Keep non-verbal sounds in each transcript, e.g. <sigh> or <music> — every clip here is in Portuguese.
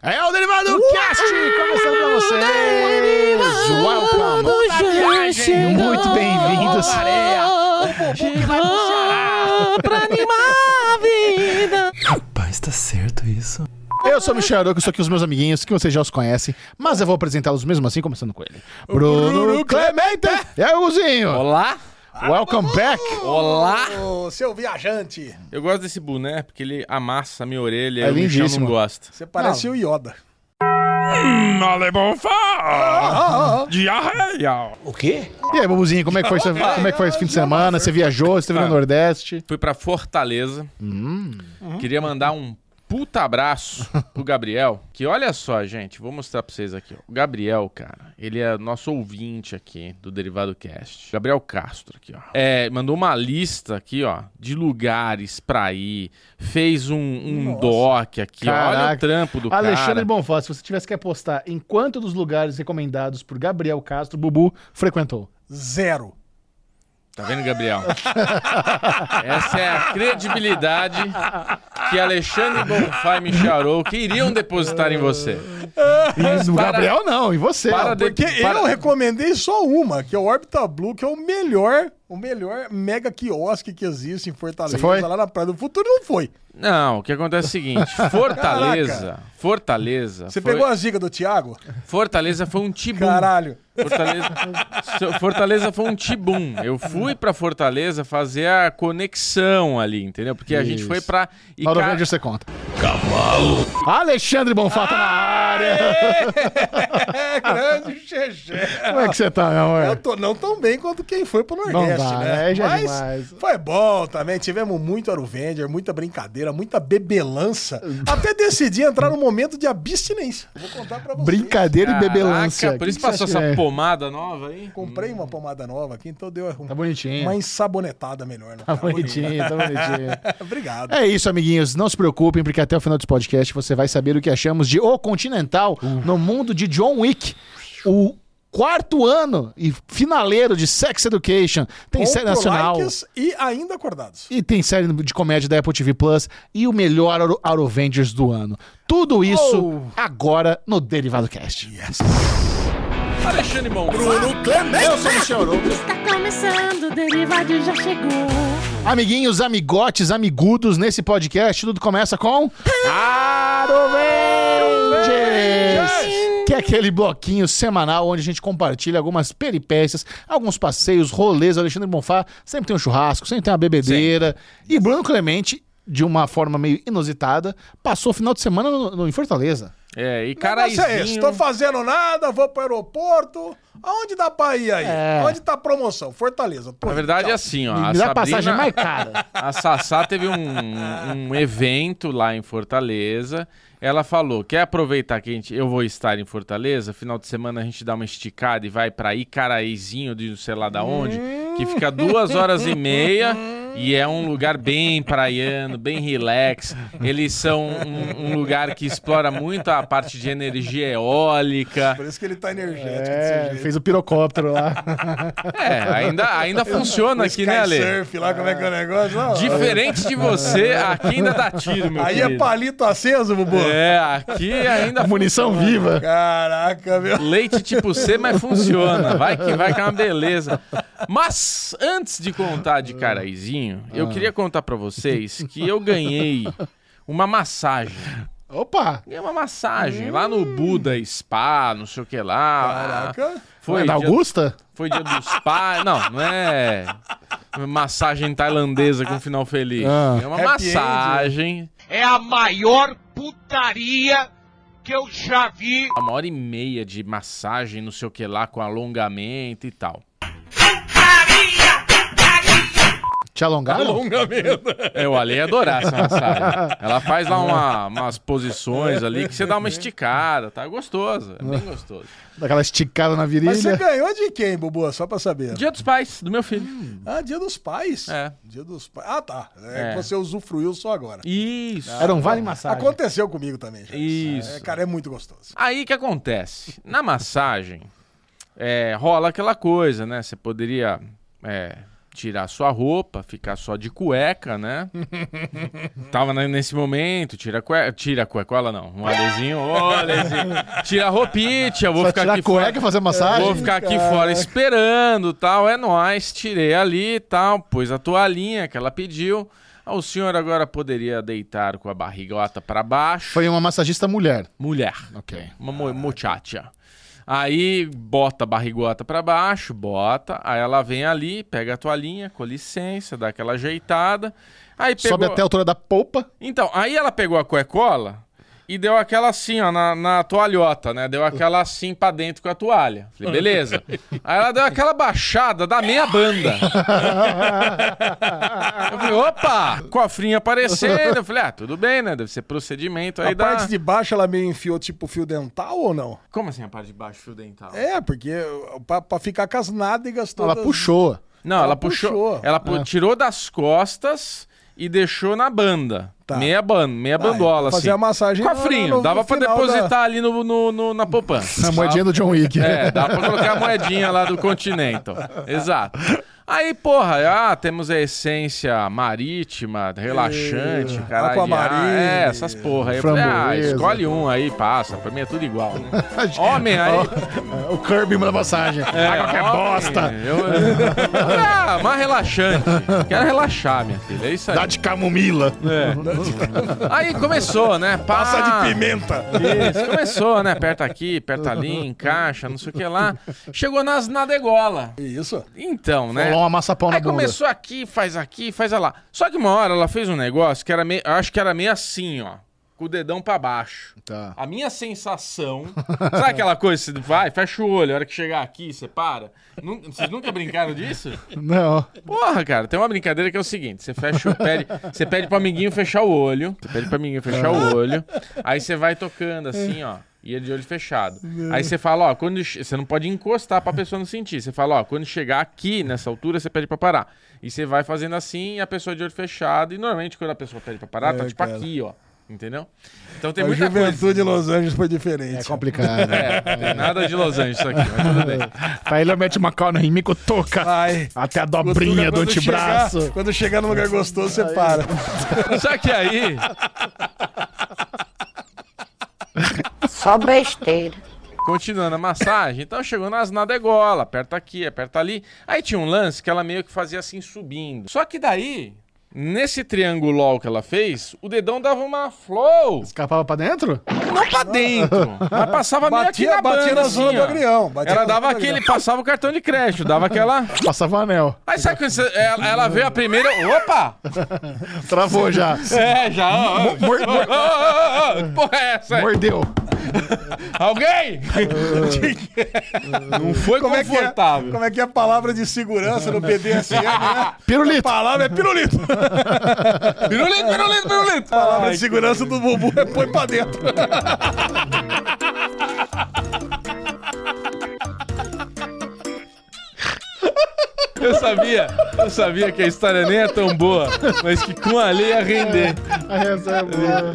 É o Derivado Cast! Começando pra vocês! Welcome! Muito bem-vindos! pra animar a vida. Rapaz, tá certo isso? Eu sou o Michel Aroco, sou aqui os meus amiguinhos, que vocês já os conhecem, mas eu vou apresentá-los mesmo assim, começando com ele. Bruno Clemente! E aí, Guzinho? Olá? Welcome back! Olá? Ô, seu viajante, Eu gosto desse boné porque ele amassa a minha orelha É e o Michel lindíssimo. não gosta. você parece o Yoda. Diarreia! E aí, Babuzinho, como é que foi, esse- como é que foi esse fim de semana? Você viajou, você esteve no Nordeste? Fui pra Fortaleza. Queria mandar um puta abraço pro Gabriel. Que olha só, gente, vou mostrar pra vocês aqui. ó. O Gabriel, cara, ele é nosso ouvinte aqui do Derivado Cast. Gabriel Castro aqui, ó. É, mandou uma lista aqui, ó, de lugares pra ir. Fez um, um doc aqui, ó. Olha o Caraca. trampo do Alexandre cara. Bonfá, se você tivesse que apostar em quanto dos lugares recomendados por Gabriel Castro, Bubu frequentou? Zero. Tá vendo, Gabriel? Essa é a credibilidade que Alexandre Bonfá e Michel Arouca iriam depositar em você. E o para- Gabriel não, e você? para de- Porque para- eu recomendei só uma, que é o Orbita Blue, que é o melhor, o melhor mega quiosque que existe em Fortaleza. Você foi? Lá na Praia do Futuro não foi. Não, o que acontece é o seguinte: <laughs> Fortaleza. Fortaleza. Você foi- pegou as dicas do Thiago? Fortaleza foi um tibum. Caralho. Fortaleza, Fortaleza foi um tibum. Eu fui pra Fortaleza fazer a conexão ali, entendeu? Porque a gente foi pra. e Mauro ca- Verde você conta. Cavalo! Alexandre Bonfá tá na área! É, <laughs> grande Xexé. Como é que você tá, meu amor? Eu tô não tão bem quanto quem foi pro Não Nordeste, dá, né? né? Já é Mas demais. foi bom também. Tivemos muito Aruvender, muita brincadeira, muita bebelança. <laughs> Até decidi entrar num momento de abstinência. Vou contar pra vocês. Brincadeira e bebelância. Por isso passou essa é? pomada nova aí? Comprei uma pomada nova aqui, então deu um- Tá bonitinho. uma ensabonetada melhor. No Tá bonitinho, tá bonitinho. <laughs> Obrigado. É isso, amiguinhos. Não se preocupem, porque até o final desse podcast você vai saber o que achamos de O Continental no mundo de John Wick. O quarto ano e finaleiro de Sex Education. Tem Com série nacional. e ainda acordados. E tem série de comédia da Apple TV Plus e o melhor Auro- Aurovengers do ano. Tudo isso Oh. agora no Derivado Cast. Alexandre Bonfá. Eu sou o Michel Arouca. Está começando, o Derivado já chegou. Amiguinhos, amigotes, amigudos, nesse podcast tudo começa com Arovengers! Que é aquele bloquinho semanal onde a gente compartilha algumas peripécias, alguns passeios, rolês. O Alexandre Bonfá sempre tem um churrasco, sempre tem uma bebedeira. E Bruno Clemente, de uma forma meio inusitada, passou o final de semana no, no- em Fortaleza. É, e Negócio é tô fazendo nada, vou pro aeroporto. Aonde dá pra ir aí? É. Onde tá a promoção? Fortaleza. Tô Na verdade tchau. é assim, ó. Me A dá a passagem Sabrina, mais cara. <laughs> a Sassá teve um, um evento lá em Fortaleza. Ela falou: quer aproveitar que a gente, eu vou estar em Fortaleza? Final de semana a gente dá uma esticada e vai pra Icaraízinho de sei lá da onde, que fica duas horas e meia. E é um lugar bem praiano, bem relax. Eles são um, um lugar que explora muito a parte de energia eólica. Por isso que ele tá energético desse É, jeito. fez o pirocóptero lá. <laughs> É, ainda, ainda funciona O aqui, né, Ale? surf lá, como é que é o negócio? Não, Diferente de você, aqui ainda dá tiro, meu Aí é querido. palito aceso, Bubu. É, aqui ainda <laughs> Munição funciona. viva. Caraca, meu. Leite tipo C, mas funciona. Vai que vai que é uma beleza. Mas antes de contar de Caraizinho, eu Ah. queria contar pra vocês que eu ganhei uma massagem. Opa! Ganhei uma massagem lá no Buda Spa, não sei o que lá. Caraca. Foi é da dia, Augusta? foi dia dos pais. Não, não é massagem tailandesa com final feliz. Ah. É uma Happy end. massagem. é a maior putaria que eu já vi. Uma hora e meia de massagem, não sei o que lá, com alongamento e tal. Te alongaram? Alongamento. Eu ali ia adorar essa massagem. Ela faz lá uma- umas posições ali que você dá uma esticada, tá? É gostoso, é bem gostoso. Daquela esticada na virilha. Mas você ganhou de quem, Bubu? Só pra saber. Dia dos pais, do meu filho. Ah, dia dos pais. É. Dia dos pais. Ah, tá. É, É. que você usufruiu só agora. Isso. Era um vale massagem. Aconteceu comigo também, gente. Isso. É, cara, é muito gostoso. Aí o que acontece? Na massagem, é, rola aquela coisa, né? Você poderia é, tirar sua roupa, ficar só de cueca, né? <laughs> Tava ne- nesse momento, tira a cueca, tira a cuecola não, um alezinho, ô alezinho, tira a roupinha, eu vou Só ficar tirar aqui cueca e fora. fazer massagem? Vou ficar aqui fora esperando, tal, é nóis, tirei ali e tal, pôs a toalhinha que ela pediu. Ah, O senhor agora poderia deitar com a barrigota pra baixo. Foi uma massagista mulher. Mulher. Ok. Uma mo- muchacha. Aí bota a barrigota pra baixo, bota. Aí ela vem ali, pega a toalhinha, com licença, dá aquela ajeitada. Aí pegou... Sobe até a altura da polpa. Então, aí ela pegou a cuecola e deu aquela assim, ó, na, na toalhota, né? Deu aquela assim pra dentro com a toalha. Falei, beleza. Aí ela deu aquela baixada da meia banda. Eu falei, opa! Cofrinho aparecendo. Eu falei, ah, tudo bem, né? Deve ser procedimento aí A da... parte de baixo ela meio enfiou tipo fio dental ou não? Como assim a parte de baixo, fio dental? É, porque pra, pra ficar com as nádegas Ela todas... puxou. Não, Ela ela, puxou. puxou. Ela Ah. tirou das costas e deixou na banda. Tá. Meia banda, meia Ah, bandola, fazer assim. a massagem no- Cofrinho, no- dava no pra final depositar da- ali no, no- no- na poupança. <laughs> A moedinha do John Wick. É, dá pra colocar a moedinha lá do Continental. <laughs> Exato. Aí, porra, ah, temos a essência marítima, relaxante, caralho. Aquamarine. É, essas porra aí. Eu falei, ah, escolhe um aí, passa. Pra mim é tudo igual, <laughs> né? Homem aí. <laughs> O Kirby da massagem. Água que é homem, bosta. Eu, <laughs> ah, mais relaxante. Quero relaxar, minha filha. É isso aí. Dá de camomila. É. Aí começou, né? Pá, Passa de pimenta. Isso, começou, né? Aperta aqui, aperta ali, encaixa, não sei o que lá. Chegou nas na degola. Isso. Então, né? Rolou uma massa-pão na Aí bunda. começou aqui, faz aqui, faz lá. Só que uma hora ela fez um negócio que era meio. Eu acho que era meio assim, ó. Com o dedão pra baixo. Tá. A minha sensação. sabe aquela coisa? Você vai, fecha o olho, a hora que chegar aqui, você para. Nun- Vocês nunca brincaram disso? Não. Porra, cara, tem uma brincadeira que é o seguinte: você fecha o pede, você pede pro amiguinho fechar o olho. Você pede pro amiguinho fechar o olho. Aí você vai tocando assim, ó. E ele de olho fechado. Aí você fala, ó, quando. Você não pode encostar pra pessoa não sentir. Você fala, ó, quando chegar aqui nessa altura, você pede pra parar. E você vai fazendo assim e a pessoa de olho fechado. E normalmente quando a pessoa pede pra parar, tá É, tipo cara. aqui, ó. Entendeu? Então tem a muita juventude coisa. de Los Angeles foi diferente. É complicado. <laughs> É, tem nada de Los Angeles isso aqui, mas tudo bem. <laughs> Aí ele mete uma calma em mim que toca Vai. até a dobrinha do antebraço. chegar- Quando chegar num lugar gostoso, você para. Só que aí. <laughs> Só besteira. Continuando a massagem, então chegou nas na degola, aperta aqui, aperta ali. Aí tinha um lance que ela meio que fazia assim subindo. Só que daí, nesse triangulol que ela fez, o dedão dava uma flow. Escapava pra dentro? Não pra dentro, mas passava meio aqui Batia, na batia banda, na zona assim, do agrião. batia Ela dava aquele, agrião. passava o cartão de crédito, dava aquela. Passava anel. Aí sabe quando você, ela, ela veio a primeira. Opa! Travou já. É, já. ó. Mor- mor- <laughs> Porra, é essa? aí? Mordeu. <laughs> Alguém? <laughs> Não foi Como é, que é, confortável. como é que é a palavra de segurança no BDSM, né? <laughs> A Pirulito. palavra é pirulito. Pirulito, pirulito, pirulito. A palavra de segurança do bumbum é põe pra dentro. Eu sabia, eu sabia que a história nem é tão boa, mas que com a lei ia render. A essa é boa.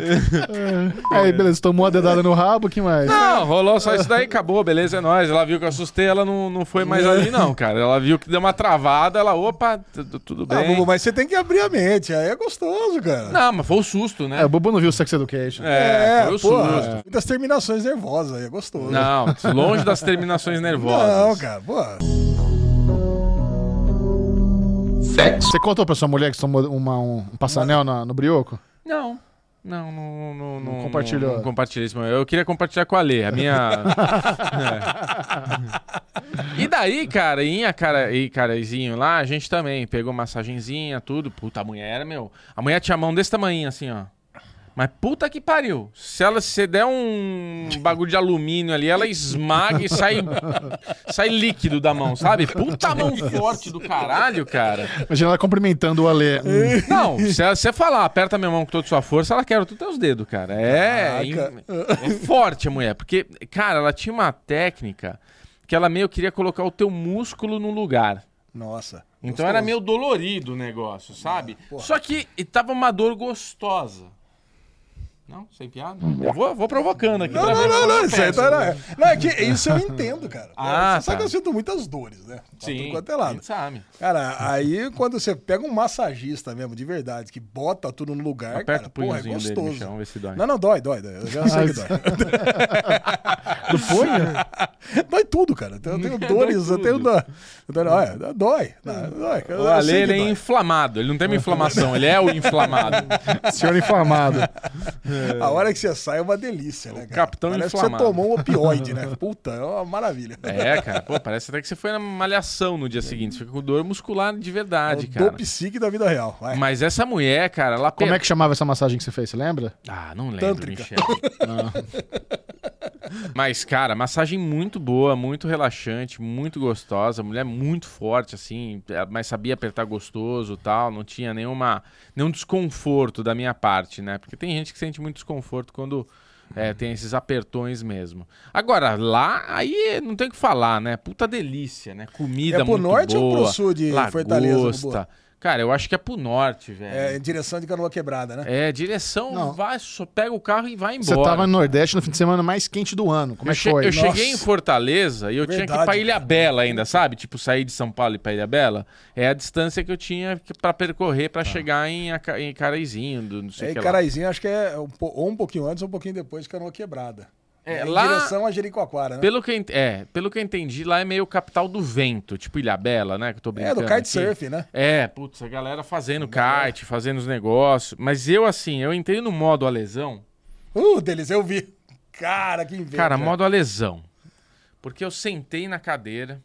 Aí, beleza, tomou a dedada no rabo, que mais? Não, rolou só isso daí, acabou, beleza, é nóis. Ela viu que eu assustei, ela não, não foi mais ali, não, cara. Ela viu que deu uma travada, ela, opa, tu- tudo Ah, bem. bumbum, mas você tem que abrir a mente. Aí é gostoso, cara. Não, mas foi o susto, né? É, o Bubu não viu Sex Education. É, foi o porra, susto. Muitas terminações nervosas, aí é gostoso. Não, longe das terminações nervosas. Não, cara, porra. Você contou pra sua mulher que você tomou uma, um, um passanel na- no brioco? Não. Não, não, não, não, compartilhou. Não, não compartilhei isso. Eu queria compartilhar com a Lê, a minha. <laughs> É. E daí, cara, em a cara, e carazinho lá, a gente também pegou massagenzinha, tudo. Puta, a mulher era, meu. A mulher tinha a mão desse tamanho, assim, ó. Mas puta que pariu. Se ela se você der um bagulho de alumínio ali, ela esmaga e sai, <laughs> sai líquido da mão, sabe? Puta mão forte do caralho, cara. Imagina ela cumprimentando o Ale. <laughs> Hum, Não, se você falar, aperta minha mão com toda a sua força, ela quebra todos os teus dedos, cara. É, Caraca. é forte a mulher. Porque, cara, ela tinha uma técnica que ela meio queria colocar o teu músculo no lugar. Nossa. Então era meio dolorido o negócio, sabe? Só que tava uma dor gostosa. Não, sem piada? Eu vou, vou provocando aqui. Não, não, não, não, isso aí tá, não, é- não, é que isso eu entendo, cara. Ah, você sabe tá. que eu sinto muitas dores, né? Pra Sim, tudo quanto é a lado. gente sabe. Cara, aí quando você pega um massagista mesmo, de verdade, que bota tudo no lugar, Aperta cara, o porra, é punhozinho dele, gostoso. Michel, vamos ver se dói. Não, não, dói, dói, dói. Eu já sei que dói. <laughs> Do punho? <laughs> dói tudo, cara. Eu tenho <laughs> dores, eu tenho dor. Olha, dói. Dói. O Ale, ele é inflamado. Ele não tem uma inflamação, ele é o inflamado. Senhor inflamado. A hora que você sai é uma delícia, né, cara? capitão Parece inflamado. que você tomou um opioide, né? <laughs> Puta, é uma maravilha. É, cara. Pô, parece até que você foi na malhação no dia seguinte. Você fica com dor muscular de É verdade, o cara. do psique da vida real. Vai. Mas essa mulher, cara, ela... Como é que chamava essa massagem que você fez, você lembra? Ah, não lembro, Tântrica. Michel. <laughs> Mas, cara, massagem muito boa, muito relaxante, muito gostosa. Mulher muito forte, assim, é, mas sabia apertar gostoso tal. Não tinha nenhuma, nenhum desconforto da minha parte, né? Porque tem gente que sente muito desconforto quando é, tem esses apertões mesmo. Agora, lá, aí não tem o que falar, né? Puta delícia, né? Comida É pro muito norte ou boa. pro sul de Fortaleza, lagosta. Bubu? Cara, eu acho que é pro norte, velho. É, em direção de canoa quebrada, né? É, direção, Não. vai, só pega o carro e vai Você embora. tava no Nordeste no fim de semana mais quente do ano. Como é eu que che- foi? eu cheguei em Nossa. Fortaleza e eu tinha que ir Verdade, pra Ilha Bela ainda, sabe? Tipo, sair de São Paulo e ir pra Ilha Bela. É a distância que eu tinha que- pra percorrer pra chegar em, em Caraizinho, do, não sei É, o que lá. Caraizinho, acho que é um, ou um pouquinho antes ou um pouquinho depois de canoa quebrada. É, em lá- direção a Jericoacoara, né? Pelo que, é, pelo que eu entendi, lá é meio capital do vento, tipo Ilha Bela, né? Que eu tô É, brincando do aqui. kitesurf, né? É, putz, a galera fazendo kite, fazendo os negócios. Mas eu, assim, eu entrei no modo alesão. Uh, deles, eu vi. Cara, que inveja. Cara, modo alesão. Porque eu sentei na cadeira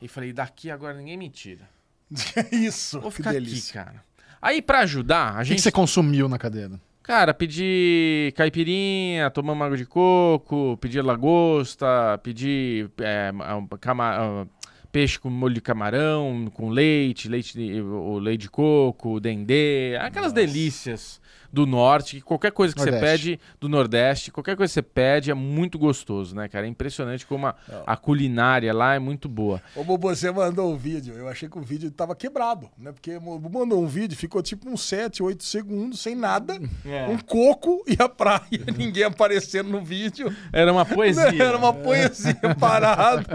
e falei, daqui agora ninguém me tira. <laughs> Isso, Vou que ficar aqui, delícia. cara. Aí, pra ajudar, a O que, gente. que você consumiu na cadeira? Cara, pedi caipirinha, tomamos água de coco, pedi lagosta, pedi é, cama- peixe com molho de camarão, com leite, leite de, o leite de coco, dendê, aquelas delícias do norte, que qualquer coisa que você Nordeste. pede do Nordeste, qualquer coisa que você pede é muito gostoso, né, cara? É impressionante como a, a culinária lá é muito boa. Ô, Bubu, você mandou um vídeo. Eu achei que o vídeo tava quebrado, né? Porque mandou um vídeo, ficou tipo uns 7, 8 segundos, sem nada. <laughs> É. Um coco e a praia. <laughs> Ninguém aparecendo no vídeo. Era uma poesia. <laughs> Era uma poesia parado.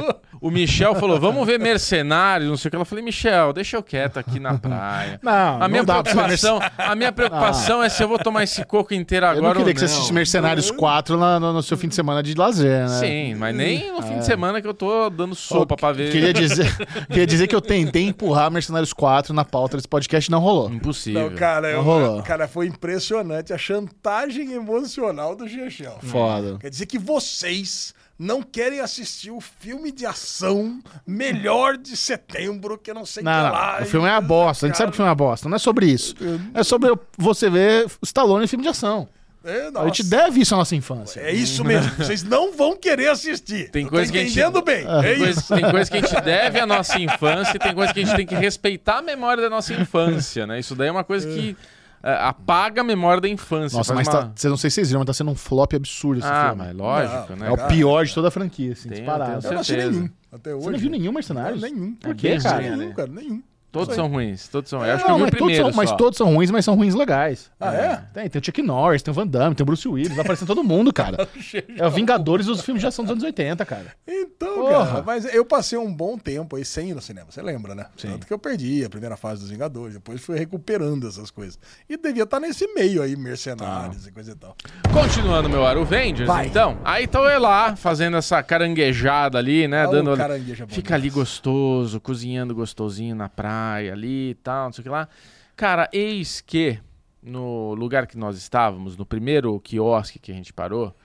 O Michel falou: vamos ver mercenários, não sei o que. Ela falei, Michel, deixa eu quieto aqui na <laughs> praia. Não, a minha não você preocupação, a minha preocupação é se eu vou tomar esse coco inteiro Eu agora não queria ou que você não. assistisse Mercenários 4 na- no, no seu fim de semana de lazer, né? Sim, mas nem no fim de semana que eu tô dando sopa pra ver. Queria dizer, <laughs> queria dizer que eu tentei empurrar Mercenários 4 na pauta desse podcast e não rolou. Impossível. Não, cara, eu- rolou. cara, foi impressionante a chantagem emocional do Chechel. Foda. Quer dizer que vocês não querem assistir o filme de ação melhor de setembro, que não sei o que lá. o filme é uma bosta. A gente sabe que o filme é uma bosta. Não é sobre isso. É sobre você ver Stallone em filme de ação. É, A gente deve isso à nossa infância. é isso mesmo. Vocês não vão querer assistir. Tem coisa que a gente- entendendo bem. É Tem isso. coisa, tem coisa que a gente deve à nossa infância e tem coisa que a gente tem que respeitar a memória da nossa infância, né? Isso daí é uma coisa que é, apaga a memória da infância. Nossa, mas uma- tá, vocês não sei se vocês viram, mas tá sendo um flop absurdo esse Ah, filme. mas lógico, Não, né? É o pior de toda a franquia, assim, Tenho- disparado. tenho Eu não achei nenhum. Até hoje. Você não viu nenhum Mercenários? Nenhum. Por É quê, bem cara? né? Nenhum, cara, nenhum. Todos são ruins, todos são. Eu acho que eu Não, vi o mas, todos primeiro são, mas todos são ruins, mas são ruins legais. Ah, é? Tem, tem o Chuck Norris, tem o Van Damme, tem o Bruce Willis, vai aparecendo todo mundo, cara. <laughs> É o Vingadores dos filmes de ação dos anos 80, cara. Então, Porra. cara, mas eu passei um bom tempo aí sem ir no cinema, você lembra, né? Tanto que eu perdi a primeira fase dos Vingadores, depois fui recuperando essas coisas. E devia estar nesse meio aí, mercenários e coisa e tal. Continuando meu Aruvengers, Vai. então. Aí tô eu lá, fazendo essa caranguejada ali, né? Ah, o dando. é Fica ali gostoso, cozinhando gostosinho na praia ali e tal, não sei o que lá. Cara, eis que no lugar que nós estávamos, no primeiro quiosque que a gente parou,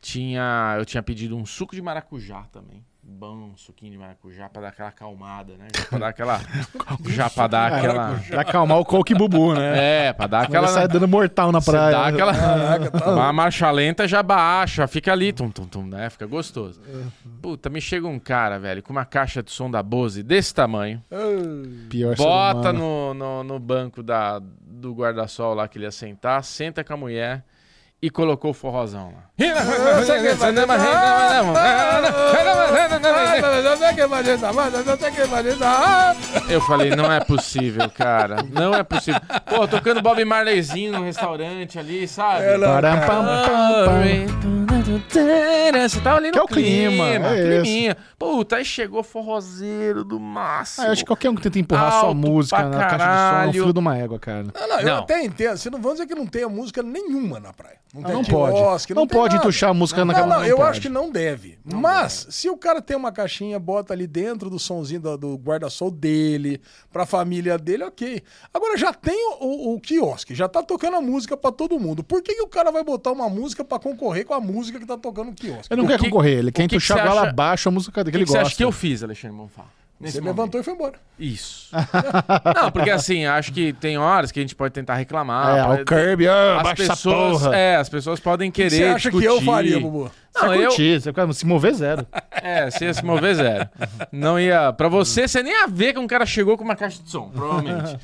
tinha. Eu tinha pedido um suco de maracujá também. Bom, suquinho de maracujá pra dar aquela acalmada, né? Já pra dar aquela. <laughs> <laughs> já pra dar aquela. Pra acalmar o Coke Bubu, né? É, pra dar Aquela... sai dando mortal na Você praia. dá aquela. Caraca, tá Uma marcha lenta já baixa, fica ali, tum, tum, tum, né? Fica gostoso. Puta, me chega um cara, velho, com uma caixa de som da Bose desse tamanho, Pior bota no, no, no banco da, do guarda-sol lá que ele ia sentar, senta com a mulher e colocou o forrozão lá. Eu falei, não é possível, cara. Não é possível. Pô, tocando Bob Marleyzinho no restaurante ali, sabe? É. Você tava ali no Que é o clima, clima, é climinha. Puta, aí chegou forrozeiro do máximo. Ah, acho que qualquer um que tenta empurrar sua música na caixa de som é um caralho. filho de uma égua, cara. Não, não, eu Não. até entendo. Você não vamos dizer que não tenha música nenhuma na praia. Não, tem Não pode. quiosque, Não tem pode nada. entuchar a música na Não, cama. não, eu pode. acho que não deve. Mas, se o cara tem uma caixinha, bota ali dentro do sonzinho do, do guarda-sol dele, pra família dele, ok. Agora, já tem o, o, o quiosque, já tá tocando a música pra todo mundo. Por que, que o cara vai botar uma música pra concorrer com a música que tá tocando no quiosque? Ele não O quer que- concorrer, ele o quer que que entuchar você a goela acha- abaixo a música O que que, ele que você gosta. acha que eu fiz, Alexandre Bonfá? Nesse Você momento? levantou e foi embora. Isso. <laughs> não, porque assim, acho que tem horas que a gente pode tentar reclamar. É, pode- o Kirby, ah, as pessoas, é, as pessoas podem querer Você acha que eu discutir. faria, Bubu? Não, Você eu, curtir, você fica- se mover zero. <laughs> é, você ia se mover zero. Não ia, pra você, você nem ia ver que um cara chegou com uma caixa de som, provavelmente.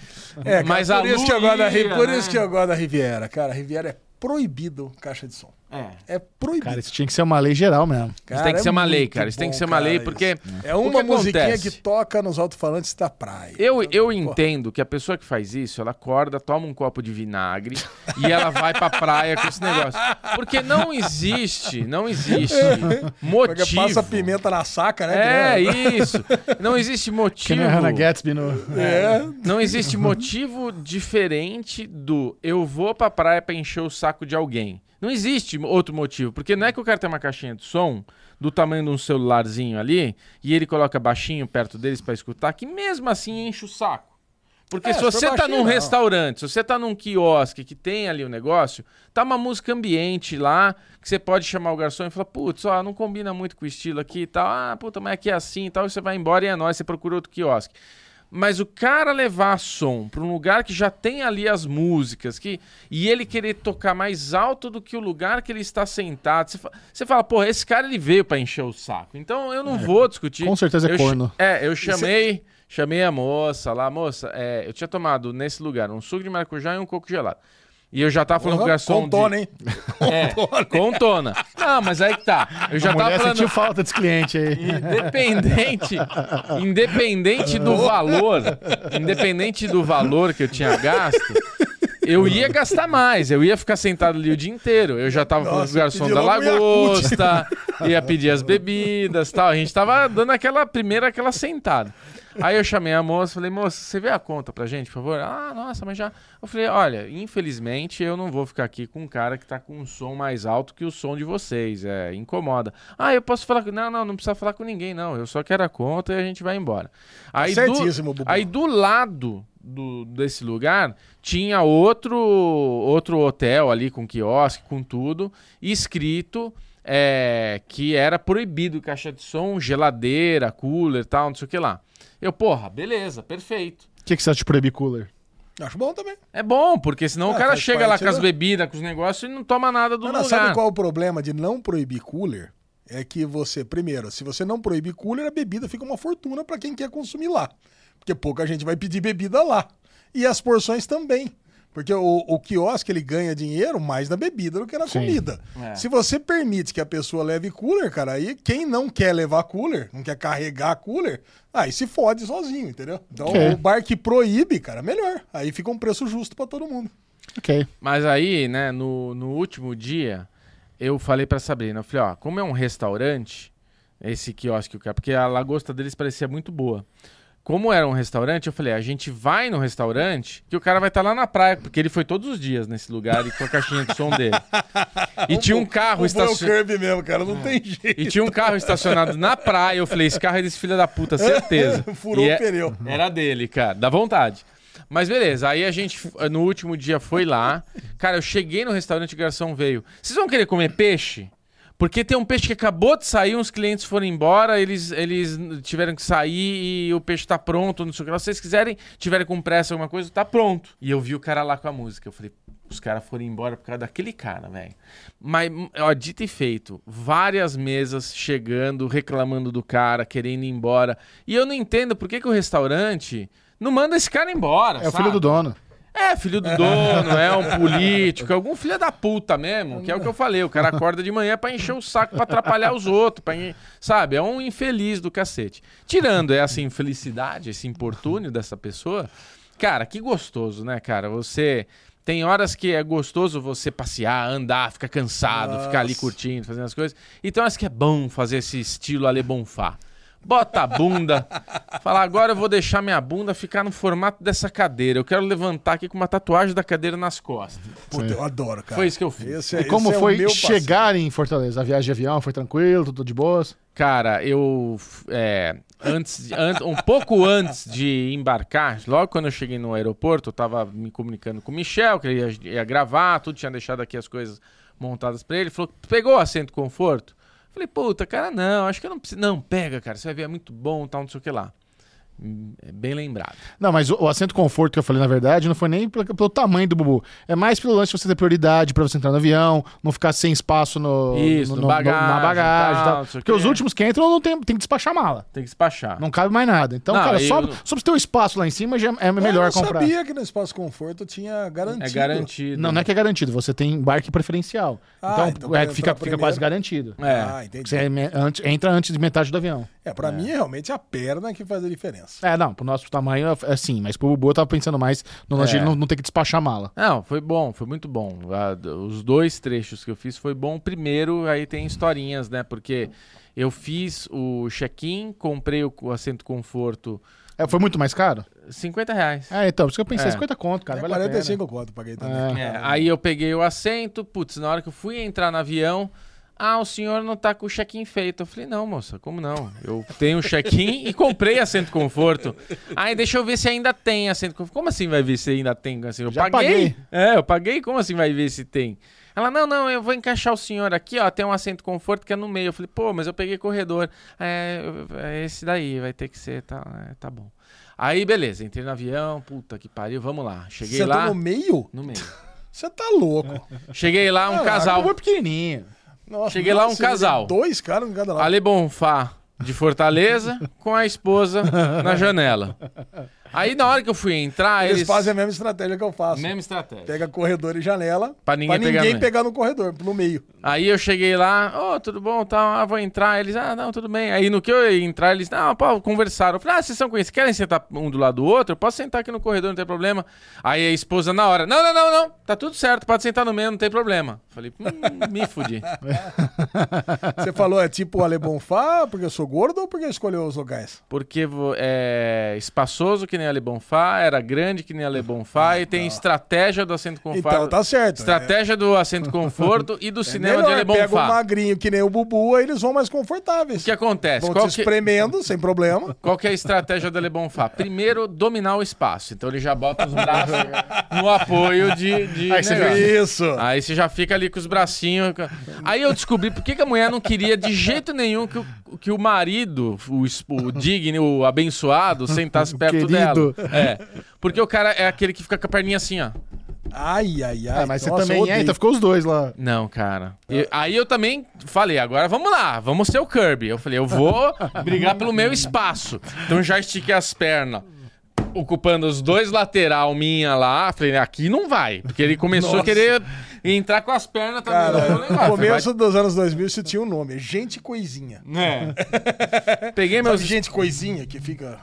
É, cara, Mas por, a isso que eu gosto da, por né? isso que eu gosto da Riviera. Cara, a Riviera é proibido caixa de som. É. É proibido. Cara, isso tinha que ser uma lei geral mesmo. Isso tem que ser uma lei, cara. Isso tem que ser uma lei, cara, porque. isso. É uma que musiquinha acontece? que toca nos alto-falantes da praia. Eu, eu entendo que a pessoa que faz isso, ela acorda, toma um copo de vinagre e ela vai pra praia com esse negócio. Porque não existe, não existe <laughs> Porque motivo. passa pimenta na saca, né? É, que isso. Não existe Que motivo. a Hannah Gatsby no... É. Não existe motivo diferente do eu vou pra praia pra encher o saco de alguém. Não existe outro motivo. Porque não é que o cara tem uma caixinha de som do tamanho de um celularzinho ali e ele coloca baixinho perto deles pra escutar, que mesmo assim enche o saco. Porque É, se você tá num não. restaurante, se você tá num quiosque que tem ali o negócio, tá uma música ambiente lá, que você pode chamar o garçom e falar, putz, ó, não combina muito com o estilo aqui e tal. Ah, puta, mas aqui é assim e tal, e você vai embora e é nóis, você procura outro quiosque. Mas o cara levar som pra um lugar que já tem ali as músicas, que e ele querer tocar mais alto do que o lugar que ele está sentado, você, fa- você fala, pô, esse cara ele veio pra encher o saco. Então eu não vou discutir. Com certeza é Eu ch- corno. É, eu chamei, chamei a moça lá, moça, é, eu tinha tomado nesse lugar um suco de maracujá e um coco gelado. E eu já tava falando com o garçom. Com tona, de... hein? <laughs> É, com tona. Não, mas aí que tá. Eu já a tava mulher falando. sentiu falta desse cliente aí. Independente, independente do valor, independente do valor que eu tinha gasto, eu ia gastar mais, eu ia ficar sentado ali o dia inteiro. Eu já tava falando com o Nossa, garçom da lagosta, ia pedir as bebidas tal. A gente tava dando aquela primeira, aquela sentada. Aí eu chamei a moça, falei, moça, você vê a conta pra gente, por favor? Ah, nossa, mas já. Eu falei, olha, infelizmente eu não vou ficar aqui com um cara que tá com um som mais alto que o som de vocês. É, incomoda. Ah, eu posso falar com. Não, não, não precisa falar com ninguém, não. Eu só quero a conta e a gente vai embora. Aí Certíssimo, do, Bubu. aí do lado do, desse lugar tinha outro, outro hotel ali com quiosque, com tudo, escrito. É, que era proibido caixa de som, geladeira, cooler tal, não sei o que lá. Eu, porra, beleza, perfeito. O que, que você acha de proibir cooler? Acho bom também. É bom, porque senão Ah, o cara chega lá com as bebidas, com os negócios e não toma nada do Não, não, lugar. sabe qual é o problema de não proibir cooler? É que você, primeiro, se você não proibir cooler, a bebida fica uma fortuna pra quem quer consumir lá. Porque pouca gente vai pedir bebida lá. E as porções também. Porque o, o quiosque ele ganha dinheiro mais na bebida do que na Sim. comida. É. Se você permite que a pessoa leve cooler, cara, aí quem não quer levar cooler, não quer carregar cooler, aí se fode sozinho, entendeu? Então Ok. o bar que proíbe, cara, melhor. Aí fica um preço justo pra todo mundo. Ok. Mas aí, né, no, no último dia, eu falei pra Sabrina, eu falei, ó, como é um restaurante, esse quiosque, porque a lagosta deles parecia muito boa. Como era um restaurante, eu falei, a gente vai no restaurante, que o cara vai estar lá na praia, porque ele foi todos os dias nesse lugar e com a caixinha de som dele. E <laughs> tinha um carro o é o estacionado. Kirby mesmo, cara, não tem jeito. E tinha um carro estacionado na praia. Eu falei, esse carro é desse filho da puta, certeza. <laughs> Furou E o é- pneu. <laughs> Era dele, cara. Dá vontade. Mas beleza, aí a gente, no último dia, foi lá. Cara, eu cheguei no restaurante, o garçom veio. Vocês vão querer comer peixe? Porque tem um peixe que acabou de sair, uns clientes foram embora, eles, eles tiveram que sair e o peixe tá pronto, não sei o que. Se vocês quiserem, tiverem com pressa alguma coisa, tá pronto. E eu vi o cara lá com a música. Eu falei, os caras foram embora por causa daquele cara, velho. Mas, ó, dito e feito, várias mesas chegando, reclamando do cara, querendo ir embora. E eu não entendo por que, que o restaurante não manda esse cara embora. É o sabe? filho do dono. É, filho do dono, é um político, é algum filho da puta mesmo, que é o que eu falei. O cara acorda de manhã pra encher o saco, pra atrapalhar os outros, pra, sabe? É um infeliz do cacete. Tirando essa infelicidade, esse importúnio dessa pessoa, cara, que gostoso, né, cara? Você. Tem horas que é gostoso você passear, andar, ficar cansado, ficar ali curtindo, fazendo as coisas. E tem horas que é bom fazer esse estilo Ale Bonfá. Bota a bunda, fala, agora eu vou deixar minha bunda ficar no formato dessa cadeira. Eu quero levantar aqui com uma tatuagem da cadeira nas costas. Puta, eu adoro, cara. Foi isso que eu fiz. Esse é- E como é foi passeio. chegar em Fortaleza? A viagem de avião foi tranquilo, tudo de boas? Cara, eu. é, antes, an- um pouco antes de embarcar, logo quando eu cheguei no aeroporto, eu tava me comunicando com o Michel, que ele ia, ia gravar, tudo, tinha deixado aqui as coisas montadas pra ele. Ele falou: pegou o assento conforto? Falei, puta, cara, não, acho que eu não preciso. Não, pega, cara, você vai ver, é muito bom, tal, não sei o que lá. É bem lembrado. Não, mas o, o assento conforto que eu falei, na verdade, não foi nem pelo, pelo tamanho do Bubu. É mais pelo lance de você ter prioridade pra você entrar no avião, não ficar sem espaço no, Isso, no bagagem, na bagagem tal, tal. Porque os últimos que entram não tem, tem que despachar mala. Tem que despachar. Não cabe mais nada. Então, Não, cara, só, eu- só pra ter o espaço lá em cima já é melhor eu não comprar. sabia que no Espaço Conforto tinha garantido. É garantido. Não, não é que é garantido, você tem embarque preferencial. Ah, então, então é, fica, fica quase garantido. É. Ah, entendi. Você é antes- entra antes de metade do avião. É, pra mim, realmente, a perna que faz a diferença. É, não, pro nosso tamanho é assim, mas pro Bubu eu tava pensando mais no lance É. de não, não ter que despachar mala. Não, foi bom, foi muito bom. Os dois trechos que eu fiz foi bom. O primeiro, aí tem historinhas, né? Porque eu fiz o check-in, comprei o, assento conforto, É, foi muito mais caro? 50 reais. É, então, por isso que eu pensei, É. 50 conto, cara, é vale a 45 conto, paguei também. É. É, aí eu peguei o assento, putz, na hora que eu fui entrar no avião, ah, o senhor não tá com o check-in feito. Eu falei, não, moça, como não? Eu tenho o check-in e comprei assento conforto. Aí deixa eu ver se ainda tem assento conforto. Como assim vai ver se ainda tem? Assim, eu Já paguei. paguei. É, eu paguei, como assim vai ver se tem? Ela, não, não, eu vou encaixar o senhor aqui, ó, tem um assento conforto que é no meio. Eu falei, pô, mas eu peguei corredor. É, é esse daí, vai ter que ser, tá, é, tá bom. Aí, beleza, entrei no avião, puta que pariu, vamos lá. Cheguei Você lá, tá no meio? no meio. Você tá louco. Cheguei lá, um O casal. Bubu é pequenininho. Nossa, Cheguei lá, um casal. Dois caras em cada lado. Ale Bonfá de Fortaleza com a esposa na janela. Aí na hora que eu fui entrar, Eles eles, fazem a mesma estratégia que eu faço. mesma estratégia. Pega corredor e janela Pra ninguém pegar no- pegar no corredor, no meio. Aí eu cheguei lá, ô, tudo bom, tal, ah, vou entrar. Eles, ah, não, tudo bem. Aí no que eu ia entrar, eles, não, pô, conversaram. Eu falei, ah, vocês são conhecidos, querem sentar um do lado do outro? Eu posso sentar aqui no corredor, não tem problema. Aí a esposa na hora, não, não, não, não, tá tudo certo, pode sentar no meio, não tem problema. Falei, hum, me fudi. <laughs> Você falou, é tipo o Ale Bonfá, porque eu sou gordo ou porque escolheu os lugares? Porque é espaçoso que nem a Le Bonfá, era grande que nem a Le Bonfá e tem estratégia do assento conforto. Então tá certo. Estratégia do assento conforto e do É cinema de melhor, Le pega o Bonfá. magrinho que nem o Bubu, aí eles vão mais O confortáveis. que acontece? Vão Qual te que, espremendo, sem problema. <laughs> qual que é a estratégia do Le Bonfá? Primeiro, dominar o espaço. Então ele já bota os braços no apoio de, de Aí você Isso. Aí você já fica ali com os bracinhos. Aí eu descobri por que, que a mulher não queria de jeito nenhum que o, que o marido, o, o digno, o abençoado, sentasse <laughs> perto querido. dela. <laughs> É. Porque o cara é aquele que fica com a perninha assim, ó. Ai, ai, ai. Ah, mas Nossa, você eu também é, então ficou os dois lá. Não, cara. E- aí eu também falei, agora vamos lá, vamos ser o Kirby. Eu falei, eu vou <laughs> brigar pelo meu espaço. Então já estiquei as pernas. Ocupando os dois lateral minha lá, falei, aqui não vai. Porque ele começou Nossa. a querer entrar com as pernas também Cara, no negócio. começo dos anos 2000 isso tinha um nome, gente coisinha. Vai- É. Peguei Sabe meus gente coisinha que fica...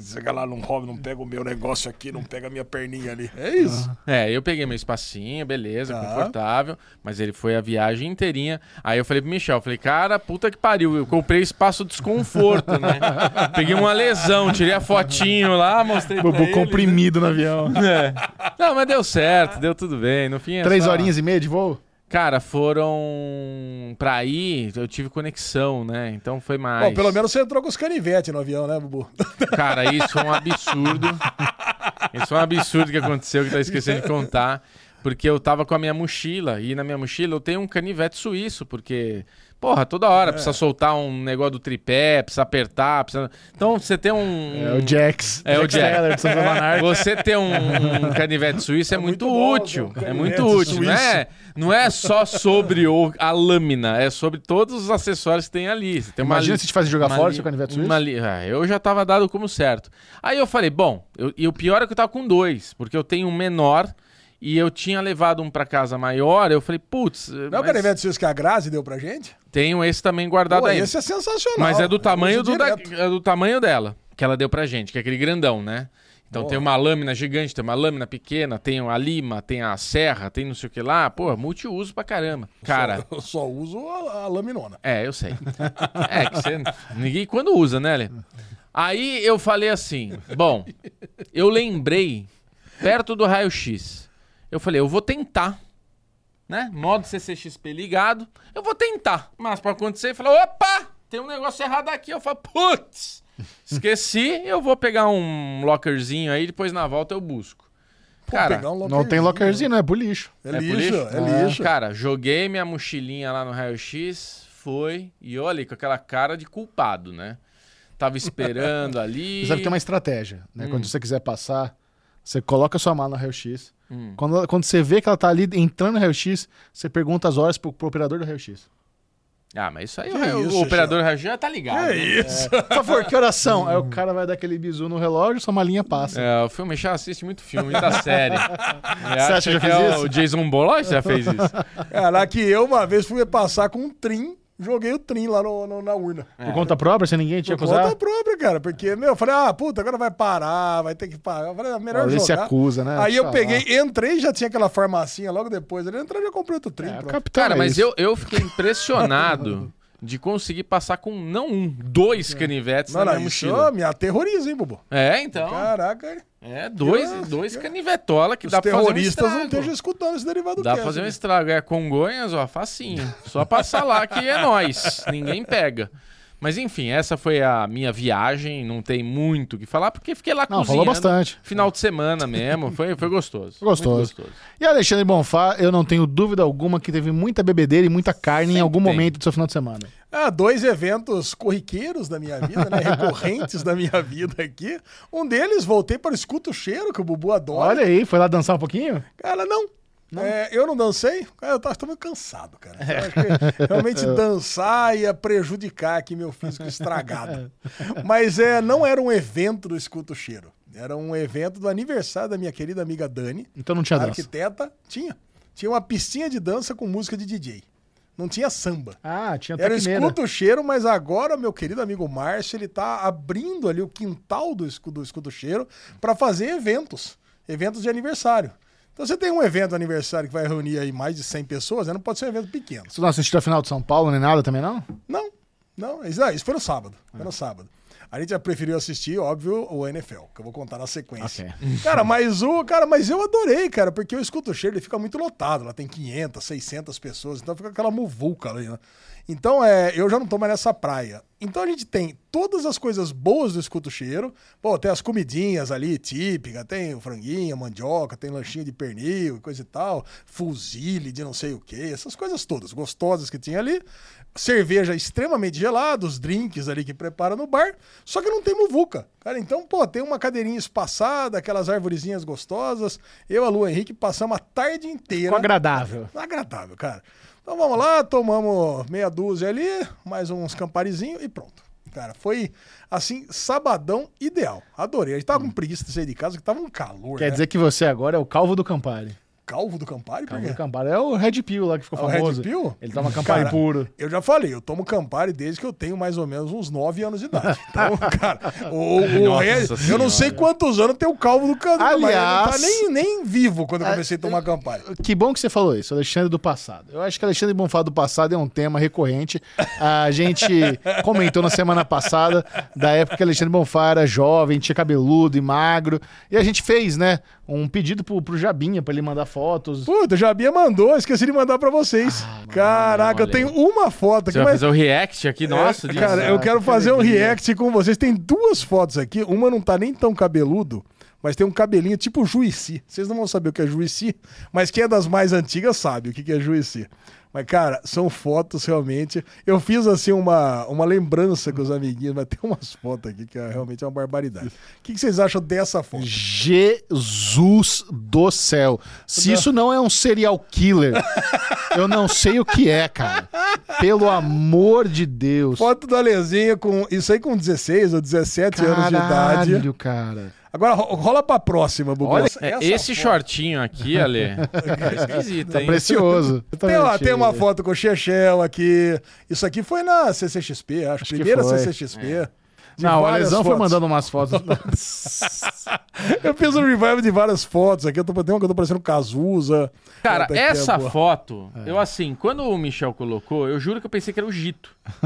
chega lá, não rouba, não pega o meu negócio aqui, não pega a minha perninha ali. É isso. É, eu peguei meu espacinho, beleza, Tá. confortável, mas ele foi a viagem inteirinha. Aí eu falei pro Michel, falei, cara, puta que pariu, eu comprei espaço desconforto, né? <laughs> peguei uma lesão, tirei a fotinho lá, mostrei pra Bubu ele. comprimido no avião. É. Não, mas deu certo, deu tudo bem. No fim é Três só- horinhas e meia de voo? Cara, foram pra ir, eu tive conexão, né? Então foi mais. Bom, pelo menos você entrou com os canivetes no avião, né, Bubu? <laughs> Cara, isso é um absurdo. Isso é um absurdo que aconteceu que tá esquecendo de contar. Porque eu tava com a minha mochila, e na minha mochila eu tenho um canivete suíço, porque, porra, toda hora precisa soltar um negócio do tripé, precisa apertar, precisa... Então você tem um... É o Jax. É o Jax. Teller. <laughs> Você ter um, um <laughs> canivete suíço é, muito, muito bom, útil. né? Um É muito útil. Não é, não é só sobre o, a lâmina, é sobre todos os acessórios que tem ali. Tem Imagina li- se te faz jogar uma fora li- seu canivete suíço. li- ah, eu já tava dado como certo. Aí eu falei, bom, eu- e o pior é que eu tava com dois, porque eu tenho um menor e eu tinha levado um pra casa maior. Eu falei, putz, Não é o mas canivete suíço que a Grazi deu pra gente? tenho esse também guardado Pô, aí. esse é sensacional. Mas é do tamanho do, da- é do tamanho dela, que ela deu pra gente, que é aquele grandão, né? Então Boa. tem uma lâmina gigante, tem uma lâmina pequena, tem a lima, tem a serra, tem não sei o que lá. Pô, multiuso pra caramba. Cara, <laughs> Eu só uso a, a laminona. é, eu sei. É que você. Ninguém quando usa, né, Lê? Aí eu falei assim: bom, eu lembrei, perto do raio-x, eu falei, eu vou tentar, né? Modo CCXP ligado, eu vou tentar. Mas pra acontecer, eu falei, opa, tem um negócio errado aqui. Eu falo, putz, esqueci, eu vou pegar um lockerzinho aí, depois na volta eu busco. Pô, Cara, pegar um Não tem lockerzinho, não é pro lixo. É, É lixo, lixo? é lixo. Cara, joguei minha mochilinha lá no raio-x, foi, e olha, com aquela cara de culpado, né? Tava esperando <laughs> ali. Você deve ter uma estratégia, Hum. né? Quando você quiser passar, você coloca a sua mala no raio-x. Hum. Quando, quando você vê que ela tá ali entrando no raio-x, você pergunta as horas pro, pro operador do raio-x. Ah, mas isso aí Que o, isso, o operador do raio-x já tá ligado. É né? isso. Por favor, que oração? Aí o cara vai dar aquele bizu no relógio, sua malinha passa. É, o filme já assiste muito filme, muita série. <laughs> Você acha que já que fez é isso? o Jason Bourne já fez isso? Cara, que eu uma vez fui passar com um trim, joguei o trim lá no, no- na urna. Por conta própria, sem ninguém tinha Por conta própria, cara. Porque, meu, eu falei, ah, puta, agora vai parar, vai ter que parar. Eu falei, ah, melhor Alguém se jogar. acusa, né? Aí eu peguei, entrei, já tinha aquela farmacinha logo depois. Ele entrou e já comprei outro trim. É, pronto. Cara, é mas isso. eu, eu fiquei impressionado <laughs> <laughs> de conseguir passar com não um, dois canivetes Não, na minha isso mochila. me aterroriza, hein, Bubu? É, então. Caraca, É, dois, Eu- dois canivetola que os dá pra fazer um terroristas não estejam escutando esse derivado Dá pra fazer um né? estrago. É Congonhas, ó, facinho. Só passar lá que é nós. Ninguém pega. Mas enfim, essa foi a minha viagem. Não tem muito o que falar, porque fiquei lá Não, falou bastante. Final de semana mesmo. Foi, foi gostoso. Foi gostoso. Muito gostoso. E Alexandre Bonfá, eu não tenho dúvida alguma que teve muita bebedeira e muita carne em Sempre algum tem. momento do seu final de semana. Ah, dois eventos corriqueiros da minha vida, né? <laughs> Recorrentes da minha vida aqui. Um deles, voltei para o Escuto Cheiro, que o Bubu adora. Olha aí, foi lá dançar um pouquinho? Cara, não. É, eu não dancei, eu tava, cansado, cara. <laughs> Realmente dançar ia prejudicar aqui meu físico estragado. Mas é, não era um evento do Escuto Cheiro. Era um evento do aniversário da minha querida amiga Dani, Então não tinha dança. arquiteta. Tinha. Tinha uma piscinha de dança com música de DJ. Não tinha samba. Ah, tinha Era o tecneira. escuto o cheiro, mas agora meu querido amigo Márcio, ele tá abrindo ali o quintal do escudo, do escudo cheiro para fazer eventos, eventos de aniversário. Então você tem um evento aniversário que vai reunir aí mais de 100 pessoas, né? não pode ser um evento pequeno. Você não assistiu a final de São Paulo nem nada também, não? Não, não, isso, ah, isso foi no sábado, foi no sábado. A gente já preferiu assistir, óbvio, o NFL, que eu vou contar na sequência. Cara, mas o, cara, mas eu adorei, cara, porque eu escuto o cheiro, ele fica muito lotado, lá tem 500, 600 pessoas, então fica aquela muvuca ali, né? Então, é, eu já não tô mais nessa praia. Então a gente tem todas as coisas boas do escuto cheiro. Pô, tem as comidinhas ali típicas, tem o franguinho, mandioca, tem lanchinho de pernil coisa e tal, fuzile de não sei o que, essas coisas todas gostosas que tinha ali. Cerveja extremamente gelada, os drinks ali que prepara no bar, só que não tem muvuca. Cara, então, pô, tem uma cadeirinha espaçada, aquelas arvorezinhas gostosas. Eu, a Lu Henrique, passamos a tarde inteira. Ficou agradável. Agradável, cara. Então vamos lá, tomamos meia dúzia ali, mais uns camparizinhos e pronto. Cara, foi assim, sabadão ideal. Adorei. A gente tava com preguiça de sair de casa, que tava um calor. Quer né? dizer que você agora é o calvo do Campari. Calvo do Campari? Calvo do Campari é o Red Pill lá que ficou É o famoso. Red Pill? Ele toma Campari Cara, puro. Eu já falei, eu tomo Campari desde que eu tenho mais ou menos uns 9 anos de idade. <laughs> Então, cara, o, o Red- eu não sei quantos anos tem o calvo do Campari, tá Aliás- nem, nem vivo quando eu comecei a tomar Campari. Que bom que você falou isso, Alexandre do passado. Eu acho que Alexandre Bonfá do passado é um tema recorrente. A gente <laughs> comentou na semana passada da época que Alexandre Bonfá era jovem, tinha cabeludo e magro. E a gente fez, né, um pedido pro, pro Jabinha pra ele mandar fotos. Puta, o Jabia mandou, esqueci de mandar pra vocês. Caraca, eu tenho uma foto Você aqui, vai mas fazer o react aqui, nossa, É, disso? cara, eu quero que fazer um react com vocês. Tem duas fotos aqui. Uma não tá nem tão cabeludo, mas tem um cabelinho tipo Juicy. Vocês não vão saber o que é Juicy, mas quem é das mais antigas sabe o que que é Juicy. Mas, cara, são fotos realmente. Eu fiz assim uma, uma lembrança com os amiguinhos, mas tem umas fotos aqui que é realmente uma barbaridade. O que, que vocês acham dessa foto? Jesus do céu. Se isso não é um serial killer, <laughs> eu não sei o que é, cara. Pelo amor de Deus. Foto do Alezinho com. Isso aí com 16 ou 17 anos de idade. Caralho, cara. Agora ro- rola pra próxima, Bubu. Olha, É, esse foto- shortinho aqui, Ale, é <laughs> esquisito, hein? Precioso. Tem, <laughs> lá, tem uma foto com o Chechel aqui. Isso aqui foi na CCXP, acho. que Primeira foi. CCXP. De Não, o Alesão foi fotos. mandando umas fotos. <laughs> Eu fiz um revival de várias fotos aqui. Eu tô, tem uma que eu tô parecendo Cazuza. Cara, aqui é essa boa. foto, eu assim, quando o Michel colocou, eu juro que eu pensei que era o Gito. <laughs>